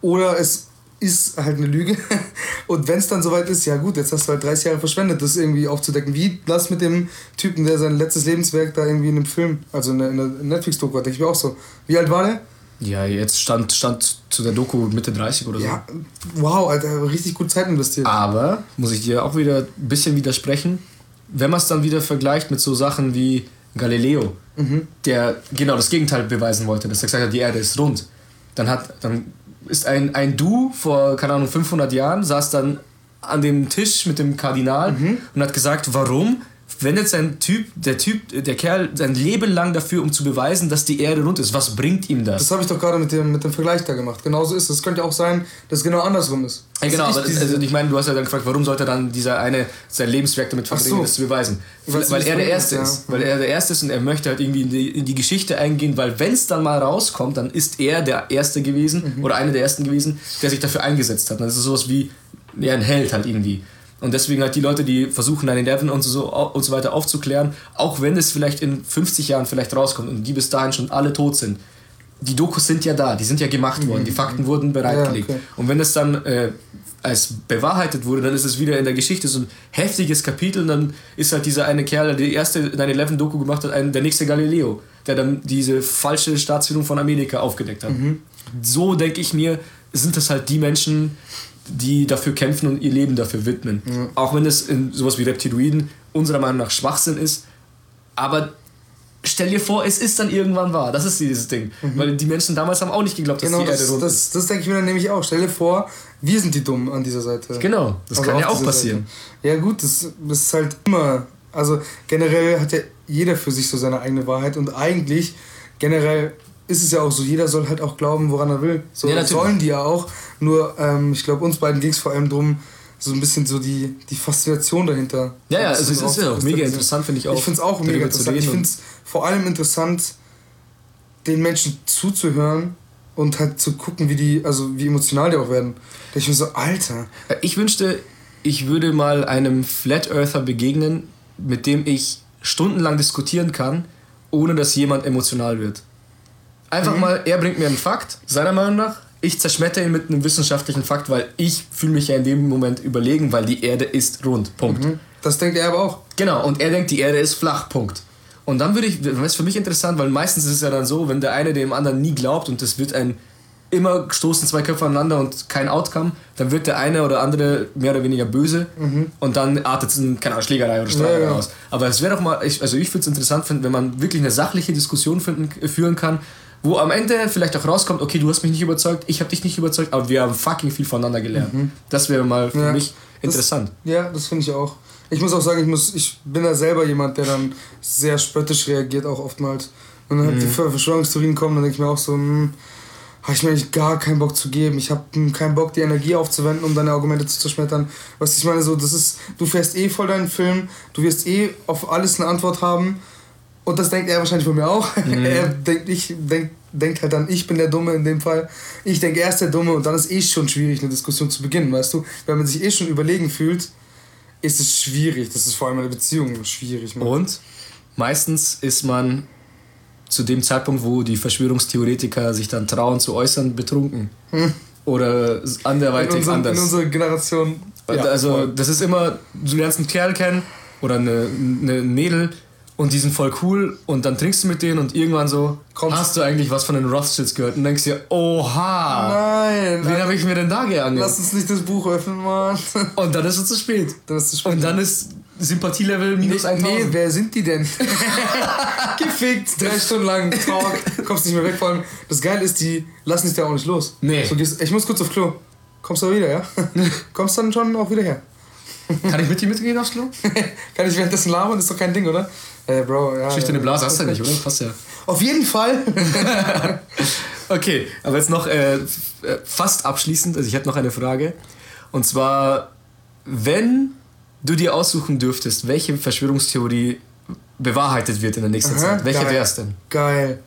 Speaker 1: oder es ist halt eine Lüge. Und wenn es dann soweit ist, ja gut, jetzt hast du halt 30 Jahre verschwendet, das irgendwie aufzudecken. Wie das mit dem Typen, der sein letztes Lebenswerk da irgendwie in einem Film, also in einer Netflix-Doku hat, denke ich mir auch so. Wie alt war der?
Speaker 2: Ja, jetzt stand, stand zu der Doku Mitte 30 oder so. Ja,
Speaker 1: wow, Alter, richtig gut Zeit investiert.
Speaker 2: Aber, muss ich dir auch wieder ein bisschen widersprechen, wenn man es dann wieder vergleicht mit so Sachen wie Galileo, mhm. der genau das Gegenteil beweisen wollte, dass er gesagt hat, die Erde ist rund, dann, hat, dann ist ein, ein Du vor, keine Ahnung, 500 Jahren, saß dann an dem Tisch mit dem Kardinal mhm. und hat gesagt, warum wendet sein Typ, der Typ, der Kerl sein Leben lang dafür, um zu beweisen, dass die Erde rund ist. Was bringt ihm das?
Speaker 1: Das habe ich doch gerade mit dem, mit dem Vergleich da gemacht. Genauso ist es. Es könnte auch sein, dass es genau andersrum ist.
Speaker 2: Ja, genau, aber also ich meine, du hast ja dann gefragt, warum sollte dann dieser eine sein Lebenswerk damit verbringen, so. das zu beweisen? Weil, weil er der Erste ist. Ja. Weil er der Erste ist und er möchte halt irgendwie in die, in die Geschichte eingehen, weil wenn es dann mal rauskommt, dann ist er der Erste gewesen mhm. oder einer der Ersten gewesen, der sich dafür eingesetzt hat. Dann ist es sowas wie ja, ein Held halt irgendwie. Und deswegen halt die Leute, die versuchen, 9-11 und so, und so weiter aufzuklären, auch wenn es vielleicht in 50 Jahren vielleicht rauskommt und die bis dahin schon alle tot sind, die Dokus sind ja da, die sind ja gemacht mhm. worden, die Fakten wurden bereitgelegt. Ja, okay. Und wenn es dann äh, als bewahrheitet wurde, dann ist es wieder in der Geschichte so ein heftiges Kapitel und dann ist halt dieser eine Kerl, der die erste 9-11-Doku gemacht hat, ein, der nächste Galileo, der dann diese falsche Staatsführung von Amerika aufgedeckt hat. Mhm. So denke ich mir, sind das halt die Menschen, die dafür kämpfen und ihr Leben dafür widmen. Ja. Auch wenn es in sowas wie Reptiloiden unserer Meinung nach Schwachsinn ist. Aber stell dir vor, es ist dann irgendwann wahr. Das ist dieses Ding. Mhm. Weil die Menschen damals haben auch nicht geglaubt, dass
Speaker 1: genau,
Speaker 2: die Erde
Speaker 1: rund das, ist. Das denke ich mir dann nämlich auch. Stell dir vor, wir sind die Dummen an dieser Seite.
Speaker 2: Genau, das also kann ja auch passieren.
Speaker 1: Seite. Ja gut, das, das ist halt immer... Also generell hat ja jeder für sich so seine eigene Wahrheit und eigentlich generell ist es ja auch so, jeder soll halt auch glauben, woran er will. So ja, sollen die ja auch. Nur, ähm, ich glaube, uns beiden ging es vor allem darum, so ein bisschen so die, die Faszination dahinter.
Speaker 2: Ja, ja, also es ist ja auch mega interessant, finde ich auch.
Speaker 1: Ich finde es auch mega interessant. Ich finde es vor allem interessant, den Menschen zuzuhören und halt zu gucken, wie die, also wie emotional die auch werden. Da ich mir so, Alter.
Speaker 2: Ich wünschte, ich würde mal einem Flat Earther begegnen, mit dem ich stundenlang diskutieren kann, ohne dass jemand emotional wird. Einfach mhm. mal, er bringt mir einen Fakt, seiner Meinung nach. Ich zerschmetter ihn mit einem wissenschaftlichen Fakt, weil ich fühle mich ja in dem Moment überlegen, weil die Erde ist rund. Punkt. Mhm.
Speaker 1: Das denkt er aber auch.
Speaker 2: Genau, und er denkt, die Erde ist flach. Punkt. Und dann würde ich, das ist für mich interessant, weil meistens ist es ja dann so, wenn der eine dem anderen nie glaubt und es wird ein immer stoßen zwei Köpfe aneinander und kein Outcome, dann wird der eine oder andere mehr oder weniger böse mhm. und dann artet es in, keine Ahnung, Schlägerei oder Streiterei ja, ja. aus. Aber es wäre doch mal, ich, also ich würde es interessant finden, wenn man wirklich eine sachliche Diskussion finden, führen kann, wo am Ende vielleicht auch rauskommt, okay, du hast mich nicht überzeugt, ich habe dich nicht überzeugt, aber wir haben fucking viel voneinander gelernt. Das wäre mal für
Speaker 1: Mhm. Ja.
Speaker 2: mich interessant.
Speaker 1: Das, ja, das finde ich auch. Ich muss auch sagen, ich, muss, ich bin da selber jemand, der dann sehr spöttisch reagiert, auch oftmals. Und dann halt
Speaker 2: Mhm.
Speaker 1: die Ver- Verschwörungstheorien kommen, dann denke ich mir auch so, hm, habe ich mir eigentlich gar keinen Bock zu geben. Ich habe keinen Bock, die Energie aufzuwenden, um deine Argumente zu zerschmettern. Was ich meine, so, das ist, du fährst eh voll deinen Film, du wirst eh auf alles eine Antwort haben. Und das denkt er wahrscheinlich von mir auch. er denkt, ich denk, denkt halt dann, ich bin der Dumme in dem Fall. Ich denke, er ist der Dumme und dann ist eh schon schwierig, eine Diskussion zu beginnen, weißt du? Wenn man sich eh schon überlegen fühlt, ist es schwierig. Das ist vor allem in einer Beziehung schwierig. Mann.
Speaker 2: Und meistens ist man zu dem Zeitpunkt, wo die Verschwörungstheoretiker sich dann trauen zu äußern, betrunken. Oder
Speaker 1: in,
Speaker 2: anderweitig
Speaker 1: unserem, in
Speaker 2: anders.
Speaker 1: unserer Generation.
Speaker 2: Und also, das ist immer, du lernst einen Kerl kennen oder eine, eine Mädel und die sind voll cool und dann trinkst du mit denen und irgendwann so,
Speaker 1: Kommst-
Speaker 2: hast du eigentlich was von den Rothschilds gehört und denkst dir, oha,
Speaker 1: Nein,
Speaker 2: wen habe ich mir denn da geangelt?
Speaker 1: lass uns nicht das Buch öffnen, Mann.
Speaker 2: Und dann ist es zu spät.
Speaker 1: Das ist zu spät.
Speaker 2: Und dann ist Sympathielevel minus
Speaker 1: Nee,
Speaker 2: 1000.
Speaker 1: nee, wer sind die denn? Gefickt, drei Stunden lang, Talk, kommst nicht mehr weg. Vor allem, das Geile ist, die lassen dich da auch nicht los.
Speaker 2: Nee.
Speaker 1: So, ich muss kurz auf Klo. Kommst du wieder, ja? Kommst dann schon auch wieder her.
Speaker 2: Kann ich mit dir mitgehen aufs Klo?
Speaker 1: Kann ich währenddessen labern? Ist doch kein Ding, oder? Äh, Bro, ja.
Speaker 2: Schüchterne. Blase hast du ja nicht, oder? Passt ja.
Speaker 1: Auf jeden Fall.
Speaker 2: Okay, aber jetzt noch äh, fast abschließend, also ich hätte noch eine Frage. Und zwar, wenn du dir aussuchen dürftest, welche Verschwörungstheorie bewahrheitet wird in der nächsten
Speaker 1: Aha,
Speaker 2: Zeit, welche wäre es denn?
Speaker 1: Geil.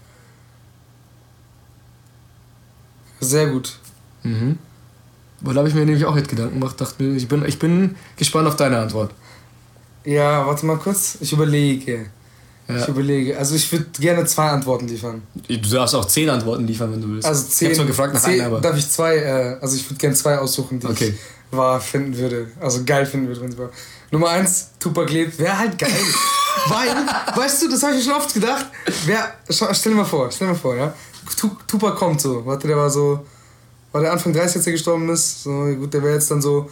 Speaker 1: Sehr gut.
Speaker 2: Mhm. Weil da habe ich mir nämlich auch jetzt Gedanken gemacht, dachte mir, ich bin, ich bin gespannt auf deine Antwort.
Speaker 1: Ja, warte mal kurz. Ich überlege.
Speaker 2: Ja.
Speaker 1: Ich überlege. Also ich würde gerne zwei Antworten liefern.
Speaker 2: Du darfst auch zehn Antworten liefern, wenn du willst.
Speaker 1: Also
Speaker 2: ich
Speaker 1: zehn.
Speaker 2: habe zwar gefragt nach
Speaker 1: zehn
Speaker 2: einer, aber.
Speaker 1: Darf ich zwei, äh, also ich würde gerne zwei aussuchen, die
Speaker 2: Okay.
Speaker 1: ich wahr finden würde. Also geil finden würde. wenn es wahr- Nummer eins, Tupac lebt. Wäre halt geil. Weil, weißt du, das habe ich mir schon oft gedacht. Wer, stell dir mal vor, stell dir mal vor, ja. Tu- Tupac kommt so. Warte, der war so, war der Anfang 30, als er gestorben ist. So, gut, der wäre jetzt dann so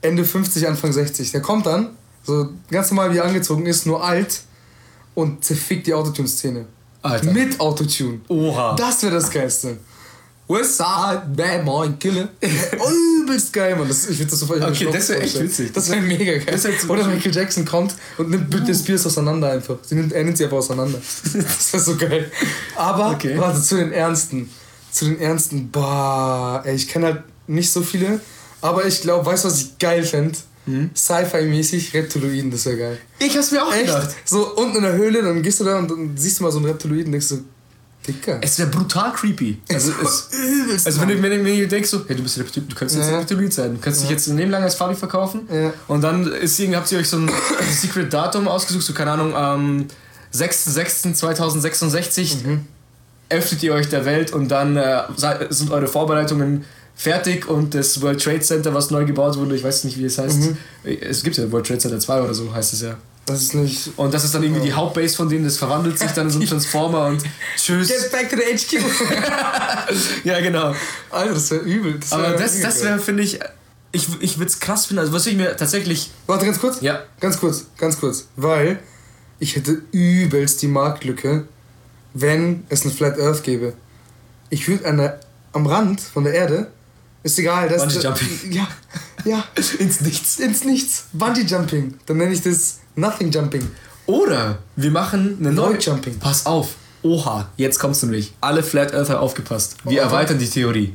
Speaker 1: Ende 50, Anfang 60. Der kommt dann, so ganz normal wie er angezogen ist, nur alt und zerfickt die Autotune-Szene.
Speaker 2: Alter.
Speaker 1: Mit Autotune.
Speaker 2: Oha.
Speaker 1: Das wäre das Geilste. Westside, Bad Boy, Killer. Übelst geil, Mann. Das, ich würde das so voll
Speaker 2: Okay, das wär echt witzig.
Speaker 1: Das wäre mega geil.
Speaker 2: Das jetzt-
Speaker 1: Oder Michael Jackson kommt und nimmt Britney Spears auseinander einfach. Sie nimmt, er nimmt sie einfach auseinander. Das wäre so geil. Aber,
Speaker 2: Okay.
Speaker 1: warte, zu den Ernsten. Zu den Ernsten, boah, ey, ich kenne halt nicht so viele. Aber ich glaube, weißt du, was ich geil fände?
Speaker 2: Hm?
Speaker 1: Sci-Fi-mäßig Reptiloiden, das wäre geil.
Speaker 2: Ich hab's mir auch
Speaker 1: Echt?
Speaker 2: gedacht.
Speaker 1: So unten in der Höhle, dann gehst du da und dann siehst du mal so einen Reptiloiden und denkst so, Dicker.
Speaker 2: Es wäre brutal creepy. Also, es, also wenn, du, wenn, du, wenn du denkst so, hey, du bist Reptil, du kannst jetzt
Speaker 1: Ja.
Speaker 2: Reptiloid sein, du kannst dich jetzt ein Leben lang als Fabi verkaufen
Speaker 1: Ja.
Speaker 2: und dann ist habt ihr euch so ein Secret Datum ausgesucht, so keine Ahnung, am 6.6.2066
Speaker 1: Mhm.
Speaker 2: öffnet ihr euch der Welt und dann äh, sind eure Vorbereitungen fertig und das World Trade Center, was neu gebaut wurde, ich weiß nicht, wie es heißt,
Speaker 1: Mhm.
Speaker 2: es gibt ja World Trade Center 2 oder so, heißt es ja.
Speaker 1: Das ist nicht.
Speaker 2: Und das ist dann irgendwie die Hauptbase von denen, das verwandelt sich dann in so einen Transformer und tschüss.
Speaker 1: Get back to the HQ!
Speaker 2: Ja, genau.
Speaker 1: Alter, das wäre übel. Das
Speaker 2: Aber
Speaker 1: wär
Speaker 2: das,
Speaker 1: mega
Speaker 2: das
Speaker 1: geil.
Speaker 2: wäre, finde ich, ich, ich würde es krass finden. Also, was ich mir tatsächlich.
Speaker 1: Warte, ganz kurz?
Speaker 2: Ja.
Speaker 1: Ganz kurz, ganz kurz. Weil ich hätte übelst die Marktlücke, wenn es eine Flat Earth gäbe. Ich würde am Rand von der Erde, ist egal, das
Speaker 2: Bungee Jumping.
Speaker 1: Ja, ja.
Speaker 2: Ins Nichts.
Speaker 1: Ins Nichts. Bungee Jumping. Dann nenne ich das Nothing Jumping.
Speaker 2: Oder wir machen eine neue.
Speaker 1: Void Jumping.
Speaker 2: Pass auf. Oha, jetzt kommst du nämlich. Alle Flat Earther aufgepasst. Wir
Speaker 1: Oh.
Speaker 2: erweitern die Theorie.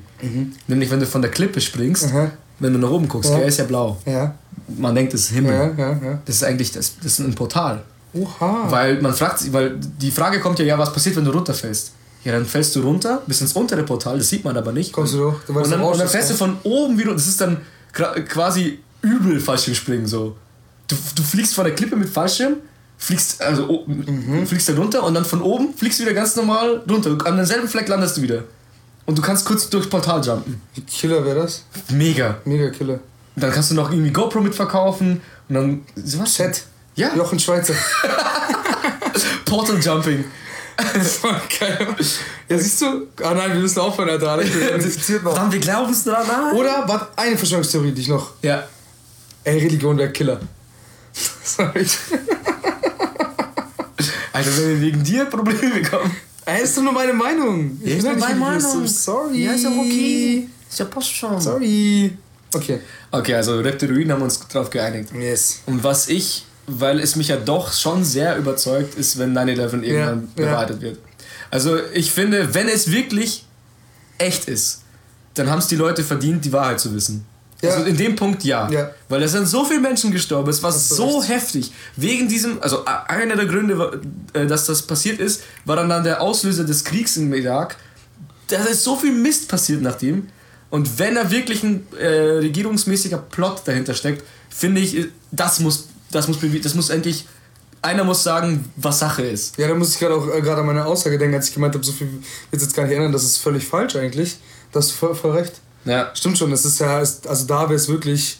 Speaker 2: Nämlich, wenn du von der Klippe springst,
Speaker 1: Aha.
Speaker 2: wenn du nach oben guckst,
Speaker 1: Ja.
Speaker 2: der ist ja blau.
Speaker 1: Ja,
Speaker 2: Man denkt, das ist Himmel.
Speaker 1: ja, ja, ja.
Speaker 2: Das ist eigentlich das, das ist ein Portal.
Speaker 1: Oha.
Speaker 2: Weil man fragt sich, weil die Frage kommt ja, ja, was passiert, wenn du runterfällst? Ja, dann fällst du runter bis ins untere Portal, das sieht man aber nicht.
Speaker 1: Kommst du doch, du weißt
Speaker 2: und, dann,
Speaker 1: auch,
Speaker 2: und dann fährst du von oben wieder, das ist dann quasi übel Fallschirmspringen so. Du, du fliegst von der Klippe mit Fallschirm, fliegst also
Speaker 1: Mhm.
Speaker 2: fliegst dann runter und dann von oben fliegst du wieder ganz normal runter. An demselben Fleck landest du wieder. Und du kannst kurz durchs Portal jumpen.
Speaker 1: Wie Killer wäre das?
Speaker 2: Mega.
Speaker 1: Mega Killer.
Speaker 2: Dann kannst du noch irgendwie GoPro mitverkaufen und dann was?
Speaker 1: Chat.
Speaker 2: Ja.
Speaker 1: Jochen Schweizer.
Speaker 2: Portal Jumping.
Speaker 1: Das war geil. Ja, siehst du? Ah nein, wir müssen aufhören, Alter. Noch.
Speaker 2: Dann wir glauben es dran. nein.
Speaker 1: Oder, warte, eine Verschwörungstheorie, die ich noch.
Speaker 2: Ja.
Speaker 1: Ey, Religion wäre Killer. Sorry.
Speaker 2: Alter, wenn wir wegen dir Probleme bekommen.
Speaker 1: Ey, ist doch nur meine Meinung. Ich
Speaker 2: ist
Speaker 1: bin
Speaker 2: doch
Speaker 1: nicht
Speaker 2: meine Meinung.
Speaker 1: Sorry.
Speaker 2: Ja, ist ja okay. Ist ja passt schon.
Speaker 1: Sorry. Okay.
Speaker 2: Okay, also Reptiloiden haben wir uns drauf geeinigt.
Speaker 1: Yes.
Speaker 2: Und was ich, weil es mich ja doch schon sehr überzeugt, ist, wenn 9-11 irgendwann
Speaker 1: Ja, ja.
Speaker 2: bewahrheitet wird. Also ich finde, wenn es wirklich echt ist, dann haben es die Leute verdient, die Wahrheit zu wissen.
Speaker 1: Ja.
Speaker 2: Also in dem Punkt ja.
Speaker 1: Ja.
Speaker 2: Weil es sind so viele Menschen gestorben, es war so
Speaker 1: recht.
Speaker 2: heftig. Wegen diesem, also einer der Gründe, äh, dass das passiert ist, war dann, dann der Auslöser des Kriegs im Irak. Da ist so viel Mist passiert nach dem. Und wenn da wirklich ein äh, regierungsmäßiger Plot dahinter steckt, finde ich, äh, das muss, das muss, das muss endlich, einer muss sagen, was Sache ist.
Speaker 1: Ja, da muss ich gerade auch äh, gerade an meine Aussage denken, als ich gemeint habe, so viel jetzt jetzt gar nicht erinnern, das ist völlig falsch eigentlich. Da hast du voll, voll recht.
Speaker 2: Ja.
Speaker 1: Stimmt schon, es ist ja, es- also da wäre es wirklich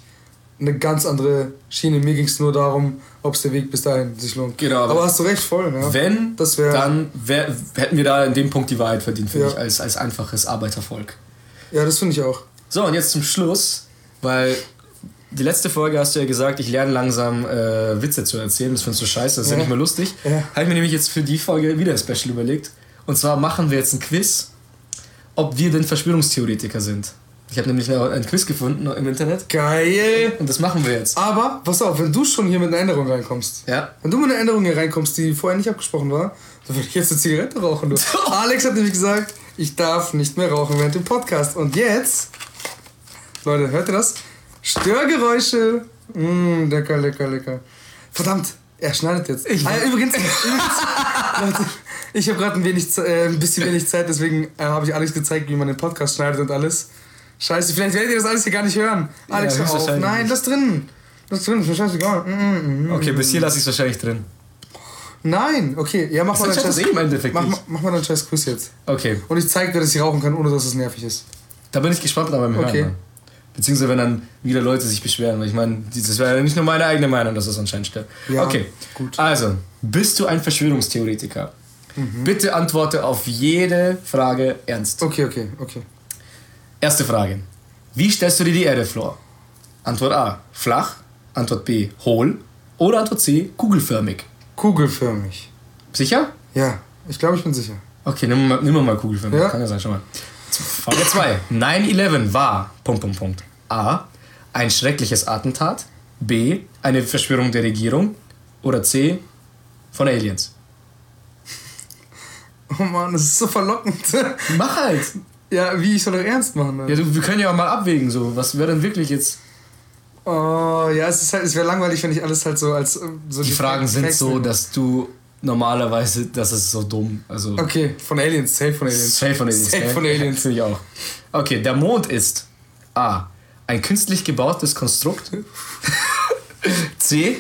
Speaker 1: eine ganz andere Schiene. Mir ging es nur darum, ob es der Weg bis dahin sich lohnt.
Speaker 2: Genau, aber-
Speaker 1: Aber hast du recht, voll. Ja.
Speaker 2: Wenn,
Speaker 1: Das wär-
Speaker 2: dann wär, hätten wir da in dem Punkt die Wahrheit verdient, finde
Speaker 1: Ja.
Speaker 2: ich, als, als einfaches Arbeitervolk.
Speaker 1: Ja, das finde ich auch.
Speaker 2: So, und jetzt zum Schluss, weil die letzte Folge hast du ja gesagt, ich lerne langsam äh, Witze zu erzählen. Das findest du scheiße, das ist ja,
Speaker 1: Ja.
Speaker 2: nicht mehr lustig.
Speaker 1: Ja.
Speaker 2: Habe ich mir nämlich jetzt für die Folge wieder ein Special überlegt. Und zwar machen wir jetzt ein Quiz, ob wir denn Verschwörungstheoretiker sind. Ich habe nämlich ein Quiz gefunden im Internet
Speaker 1: Geil.
Speaker 2: und das machen wir jetzt.
Speaker 1: Aber, pass auf, wenn du schon hier mit einer Änderung reinkommst,
Speaker 2: Ja.
Speaker 1: wenn du mit einer Änderung hier reinkommst, die vorher nicht abgesprochen war, dann würde ich jetzt eine Zigarette rauchen. Du. Alex hat nämlich gesagt, ich darf nicht mehr rauchen während dem Podcast. Und jetzt, Leute, hört ihr das? Störgeräusche. Mmm, lecker, lecker, lecker. Verdammt, er schneidet jetzt.
Speaker 2: Ich-
Speaker 1: ah, ja, übrigens, übrigens Leute, ich habe gerade ein, wenig äh, ein bisschen wenig Zeit, deswegen äh, habe ich Alex gezeigt, wie man den Podcast schneidet und alles. Scheiße, vielleicht werdet ihr das alles hier gar nicht hören. Alex,
Speaker 2: Ja,
Speaker 1: hör auf. Nein, lass drin. Lass drin, ist mir scheißegal. Mm, mm, mm.
Speaker 2: Okay, bis hier lasse ich es wahrscheinlich drin.
Speaker 1: Nein, okay, ja, mach mal
Speaker 2: Das
Speaker 1: deinen
Speaker 2: ist
Speaker 1: scheiß,
Speaker 2: im Endeffekt
Speaker 1: mach, mach mal deinen scheiß Quiz jetzt.
Speaker 2: Okay,
Speaker 1: Und ich zeig dir, dass ich rauchen kann, ohne dass es nervig ist.
Speaker 2: da bin ich gespannt beim Hören.
Speaker 1: Okay.
Speaker 2: dann. Beziehungsweise wenn dann wieder Leute sich beschweren. Weil ich meine, das wäre ja nicht nur meine eigene Meinung, dass das anscheinend stimmt.
Speaker 1: Ja,
Speaker 2: okay,
Speaker 1: gut.
Speaker 2: Also, bist du ein Verschwörungstheoretiker?
Speaker 1: Mhm.
Speaker 2: Bitte antworte auf jede Frage ernst.
Speaker 1: Okay, okay, okay.
Speaker 2: Erste Frage. Wie stellst du dir die Erde vor? Antwort A. Flach. Antwort B. Hohl. Oder Antwort C. Kugelförmig.
Speaker 1: Kugelförmig.
Speaker 2: Sicher?
Speaker 1: Ja, ich glaube, ich bin sicher.
Speaker 2: Okay, nimm mal, nimm mal kugelförmig.
Speaker 1: Ja.
Speaker 2: Kann ja sein, schon mal. Frage 2. 9-11 war. Punkt, Punkt, Punkt. A. Ein schreckliches Attentat. B. Eine Verschwörung der Regierung. Oder C. Von Aliens.
Speaker 1: Oh Mann, das ist so verlockend.
Speaker 2: Mach halt!
Speaker 1: ja, wie, ich soll doch ernst machen. Ne?
Speaker 2: Ja, du, wir können ja auch mal abwägen, so. Was wäre denn wirklich jetzt.
Speaker 1: Oh, ja, es, ist halt, es wäre langweilig, wenn ich alles halt so als... ähm, So
Speaker 2: Die Fragen sind so, dass du normalerweise. Das ist so dumm. Also.
Speaker 1: Okay, von Aliens, safe von Aliens.
Speaker 2: Safe von Aliens.
Speaker 1: Safe
Speaker 2: gell?
Speaker 1: von Aliens.
Speaker 2: Finde ich auch. Okay, der Mond ist A. Ein künstlich gebautes Konstrukt. C.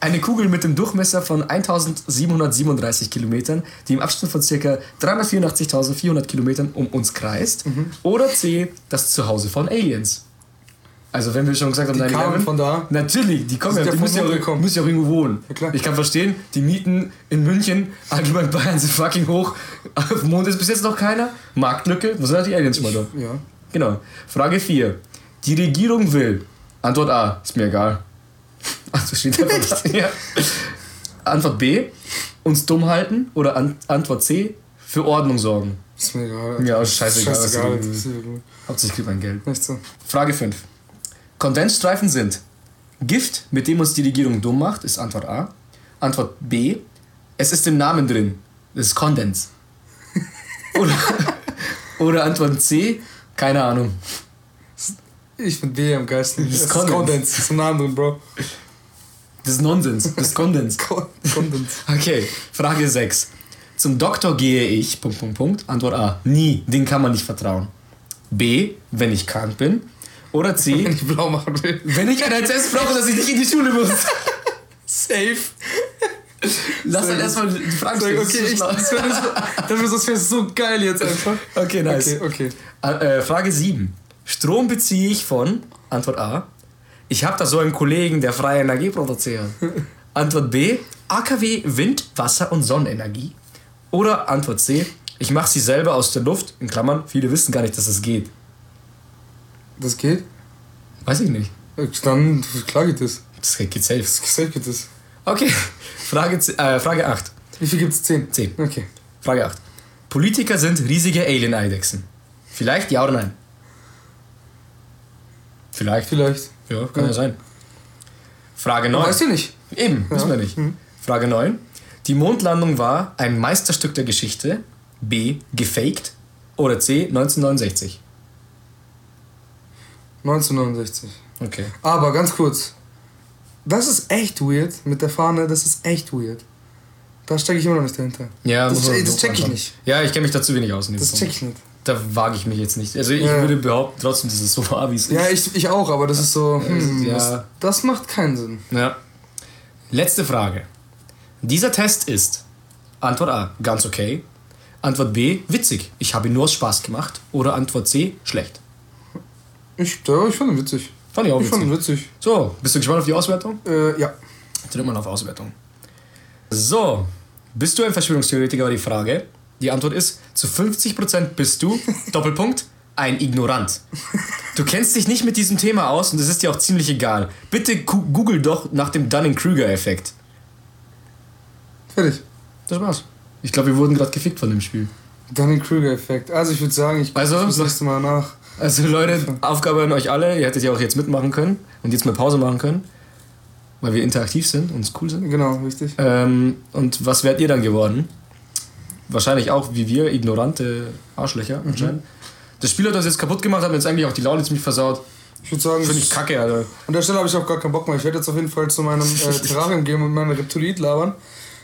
Speaker 2: Eine Kugel mit dem Durchmesser von 1737 Kilometern, die im Abstand von ca. 384.400 Kilometern um uns kreist.
Speaker 1: Mhm.
Speaker 2: Oder C. Das Zuhause von Aliens. Also wenn wir schon gesagt haben,
Speaker 1: Die
Speaker 2: 9/11,
Speaker 1: kamen von da.
Speaker 2: Natürlich, die kommen ja,
Speaker 1: ja
Speaker 2: die müssen ja, auch, müssen ja auch irgendwo wohnen.
Speaker 1: Ja.
Speaker 2: Ich kann verstehen, die Mieten in München, allgemein Bayern sind fucking hoch. Auf dem Mond ist bis jetzt noch keiner. Marktlücke, wo sind halt die Aliens mal da?
Speaker 1: Ja.
Speaker 2: Genau. Frage 4. Die Regierung will. Antwort A, ist mir egal. Also steht einfach da. Ja. Antwort B, uns dumm halten. Oder An Antwort C, für Ordnung sorgen.
Speaker 1: Ist mir egal.
Speaker 2: Ja, ist scheißegal,
Speaker 1: Scheißegal. gut.
Speaker 2: Hauptsächlich kriegt mein Geld.
Speaker 1: Nicht so.
Speaker 2: Frage 5. Kondensstreifen sind Gift, mit dem uns die Regierung dumm macht, ist Antwort A. Antwort B. Es ist im Namen drin. Das ist Kondens. Oder, oder Antwort C. Keine Ahnung.
Speaker 1: Ich bin B am geilsten.
Speaker 2: Das ist Kondens.
Speaker 1: Kondens. Das ist ein Namen drin, Bro.
Speaker 2: Das ist Nonsens. Das ist Kondens.
Speaker 1: Kon- Kondens.
Speaker 2: Okay, Frage 6. Zum Doktor gehe ich. Punkt, Punkt, Punkt. Antwort A. Nie. Den kann man nicht vertrauen. B. Wenn ich krank bin. Oder
Speaker 1: Wenn
Speaker 2: C.
Speaker 1: ich blau machen will.
Speaker 2: Wenn ich einen Test brauche, dass ich nicht in die Schule muss.
Speaker 1: Safe.
Speaker 2: Lass dann erstmal die Fragen
Speaker 1: Sag,
Speaker 2: stellen.
Speaker 1: okay, ich, das wäre so, das wär, das so geil jetzt einfach.
Speaker 2: Okay, nice.
Speaker 1: Okay, okay.
Speaker 2: Äh, Frage 7. Strom beziehe ich von, Antwort A, ich habe da so einen Kollegen, der freie Energie produziert. Antwort B, AKW Wind, Wasser und Sonnenenergie. Oder Antwort C, ich mache sie selber aus der Luft, in Klammern, viele wissen gar nicht, dass es geht.
Speaker 1: Das geht?
Speaker 2: Weiß ich nicht.
Speaker 1: Dann, klar geht das.
Speaker 2: Das geht safe.
Speaker 1: Safe geht das.
Speaker 2: Okay, Frage, äh, Frage 8.
Speaker 1: Wie viel gibt's? Zehn?
Speaker 2: Zehn.
Speaker 1: Okay.
Speaker 2: Frage 8. Politiker sind riesige Alien-Eidechsen. Vielleicht ja oder nein? Vielleicht.
Speaker 1: Vielleicht.
Speaker 2: Ja, kann ja, sein. Frage 9.
Speaker 1: Weißt du nicht?
Speaker 2: Eben, wissen wir nicht. Frage 9. Die Mondlandung war ein Meisterstück der Geschichte. B. Gefaked. Oder C. 1969.
Speaker 1: 1969.
Speaker 2: Okay.
Speaker 1: Aber ganz kurz. Das ist echt weird mit der Fahne, das ist echt weird. Da stecke ich immer noch nicht dahinter.
Speaker 2: Ja,
Speaker 1: Das-
Speaker 2: man-
Speaker 1: das check ich nicht.
Speaker 2: Ja, ich kenne mich dazu wenig aus. in
Speaker 1: Das
Speaker 2: Punkt.
Speaker 1: check ich nicht.
Speaker 2: Da wage ich mich jetzt nicht. Also ich
Speaker 1: Ja.
Speaker 2: würde behaupten trotzdem, dass es so war, wie es
Speaker 1: Ja,
Speaker 2: ist.
Speaker 1: ich, ich auch, aber das ist so. Hm,
Speaker 2: ja.
Speaker 1: das, das macht keinen Sinn.
Speaker 2: Ja. Letzte Frage. Dieser Test ist Antwort A, ganz okay. Antwort B, witzig. Ich habe ihn nur aus Spaß gemacht. Oder Antwort C, schlecht.
Speaker 1: Ich, ja, ich fand ihn witzig.
Speaker 2: Fand ich auch
Speaker 1: Ich fand
Speaker 2: witzig.
Speaker 1: ihn witzig.
Speaker 2: So, bist du gespannt auf die Auswertung?
Speaker 1: Äh, ja.
Speaker 2: Drück mal auf Auswertung. So, bist du ein Verschwörungstheoretiker, war die Frage. Die Antwort ist, zu 50% bist du, Doppelpunkt, ein Ignorant. Du kennst dich nicht mit diesem Thema aus und es ist dir auch ziemlich egal. Bitte google doch nach dem Dunning-Kruger-Effekt.
Speaker 1: Fertig.
Speaker 2: Das war's. Ich glaube, wir wurden gerade gefickt von dem Spiel.
Speaker 1: Dunning-Kruger-Effekt. Also, ich würde sagen, ich
Speaker 2: Also,
Speaker 1: das nächste Mal nach.
Speaker 2: Also Leute, Aufgabe an euch alle. Ihr hättet ja auch jetzt mitmachen können und jetzt mal Pause machen können, weil wir interaktiv sind und cool sind.
Speaker 1: Genau, richtig.
Speaker 2: Ähm, und was wärt ihr dann geworden? Wahrscheinlich auch wie wir, ignorante Arschlöcher anscheinend. Das Spiel hat uns jetzt kaputt gemacht, hat jetzt eigentlich auch die Laune ziemlich versaut.
Speaker 1: Ich würde sagen,
Speaker 2: Finde ich kacke, Alter.
Speaker 1: an der Stelle habe ich auch gar keinen Bock mehr. Ich werde jetzt auf jeden Fall zu meinem äh, Terrarium gehen und meinen Reptiloid labern.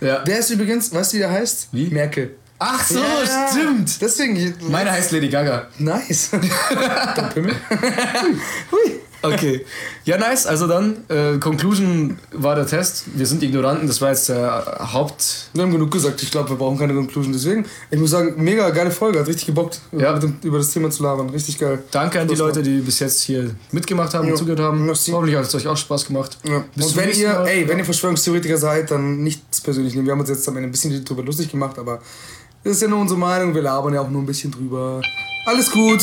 Speaker 2: Ja.
Speaker 1: Der ist übrigens, weißt du, wie der heißt?
Speaker 2: Wie?
Speaker 1: Merkel.
Speaker 2: Ach so,
Speaker 1: Ja,
Speaker 2: stimmt.
Speaker 1: Deswegen.
Speaker 2: Meine heißt Lady Gaga.
Speaker 1: Nice. Der Pimmel. Hui.
Speaker 2: Okay. Ja, nice. Also dann, äh, Conclusion war der Test. Wir sind Ignoranten. Das war jetzt der Haupt...
Speaker 1: Wir haben genug gesagt. Ich glaube, wir brauchen keine Conclusion. Deswegen, ich muss sagen, mega geile Folge. Hat richtig gebockt,
Speaker 2: Ja.
Speaker 1: dem, über das Thema zu labern. Richtig geil.
Speaker 2: Danke an die Leute, die bis jetzt hier mitgemacht haben
Speaker 1: Ja.
Speaker 2: und zugehört haben.
Speaker 1: Merci.
Speaker 2: Hoffentlich hat es euch auch Spaß gemacht.
Speaker 1: Ja. Und wenn ihr, ey, wenn ihr Verschwörungstheoretiker seid, dann nichts persönlich nehmen. Wir haben uns jetzt am Ende ein bisschen drüber lustig gemacht, aber das ist ja nur unsere Meinung. Wir labern ja auch nur ein bisschen drüber. Alles gut.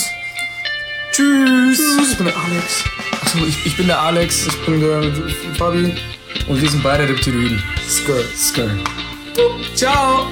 Speaker 2: Tschüss.
Speaker 1: Ich bin der Alex.
Speaker 2: Achso, ich, ich bin der Alex
Speaker 1: Ich bin der Fabi.
Speaker 2: und wir sind beide Reptiloiden.
Speaker 1: Skirt.
Speaker 2: Skr.
Speaker 1: Ciao.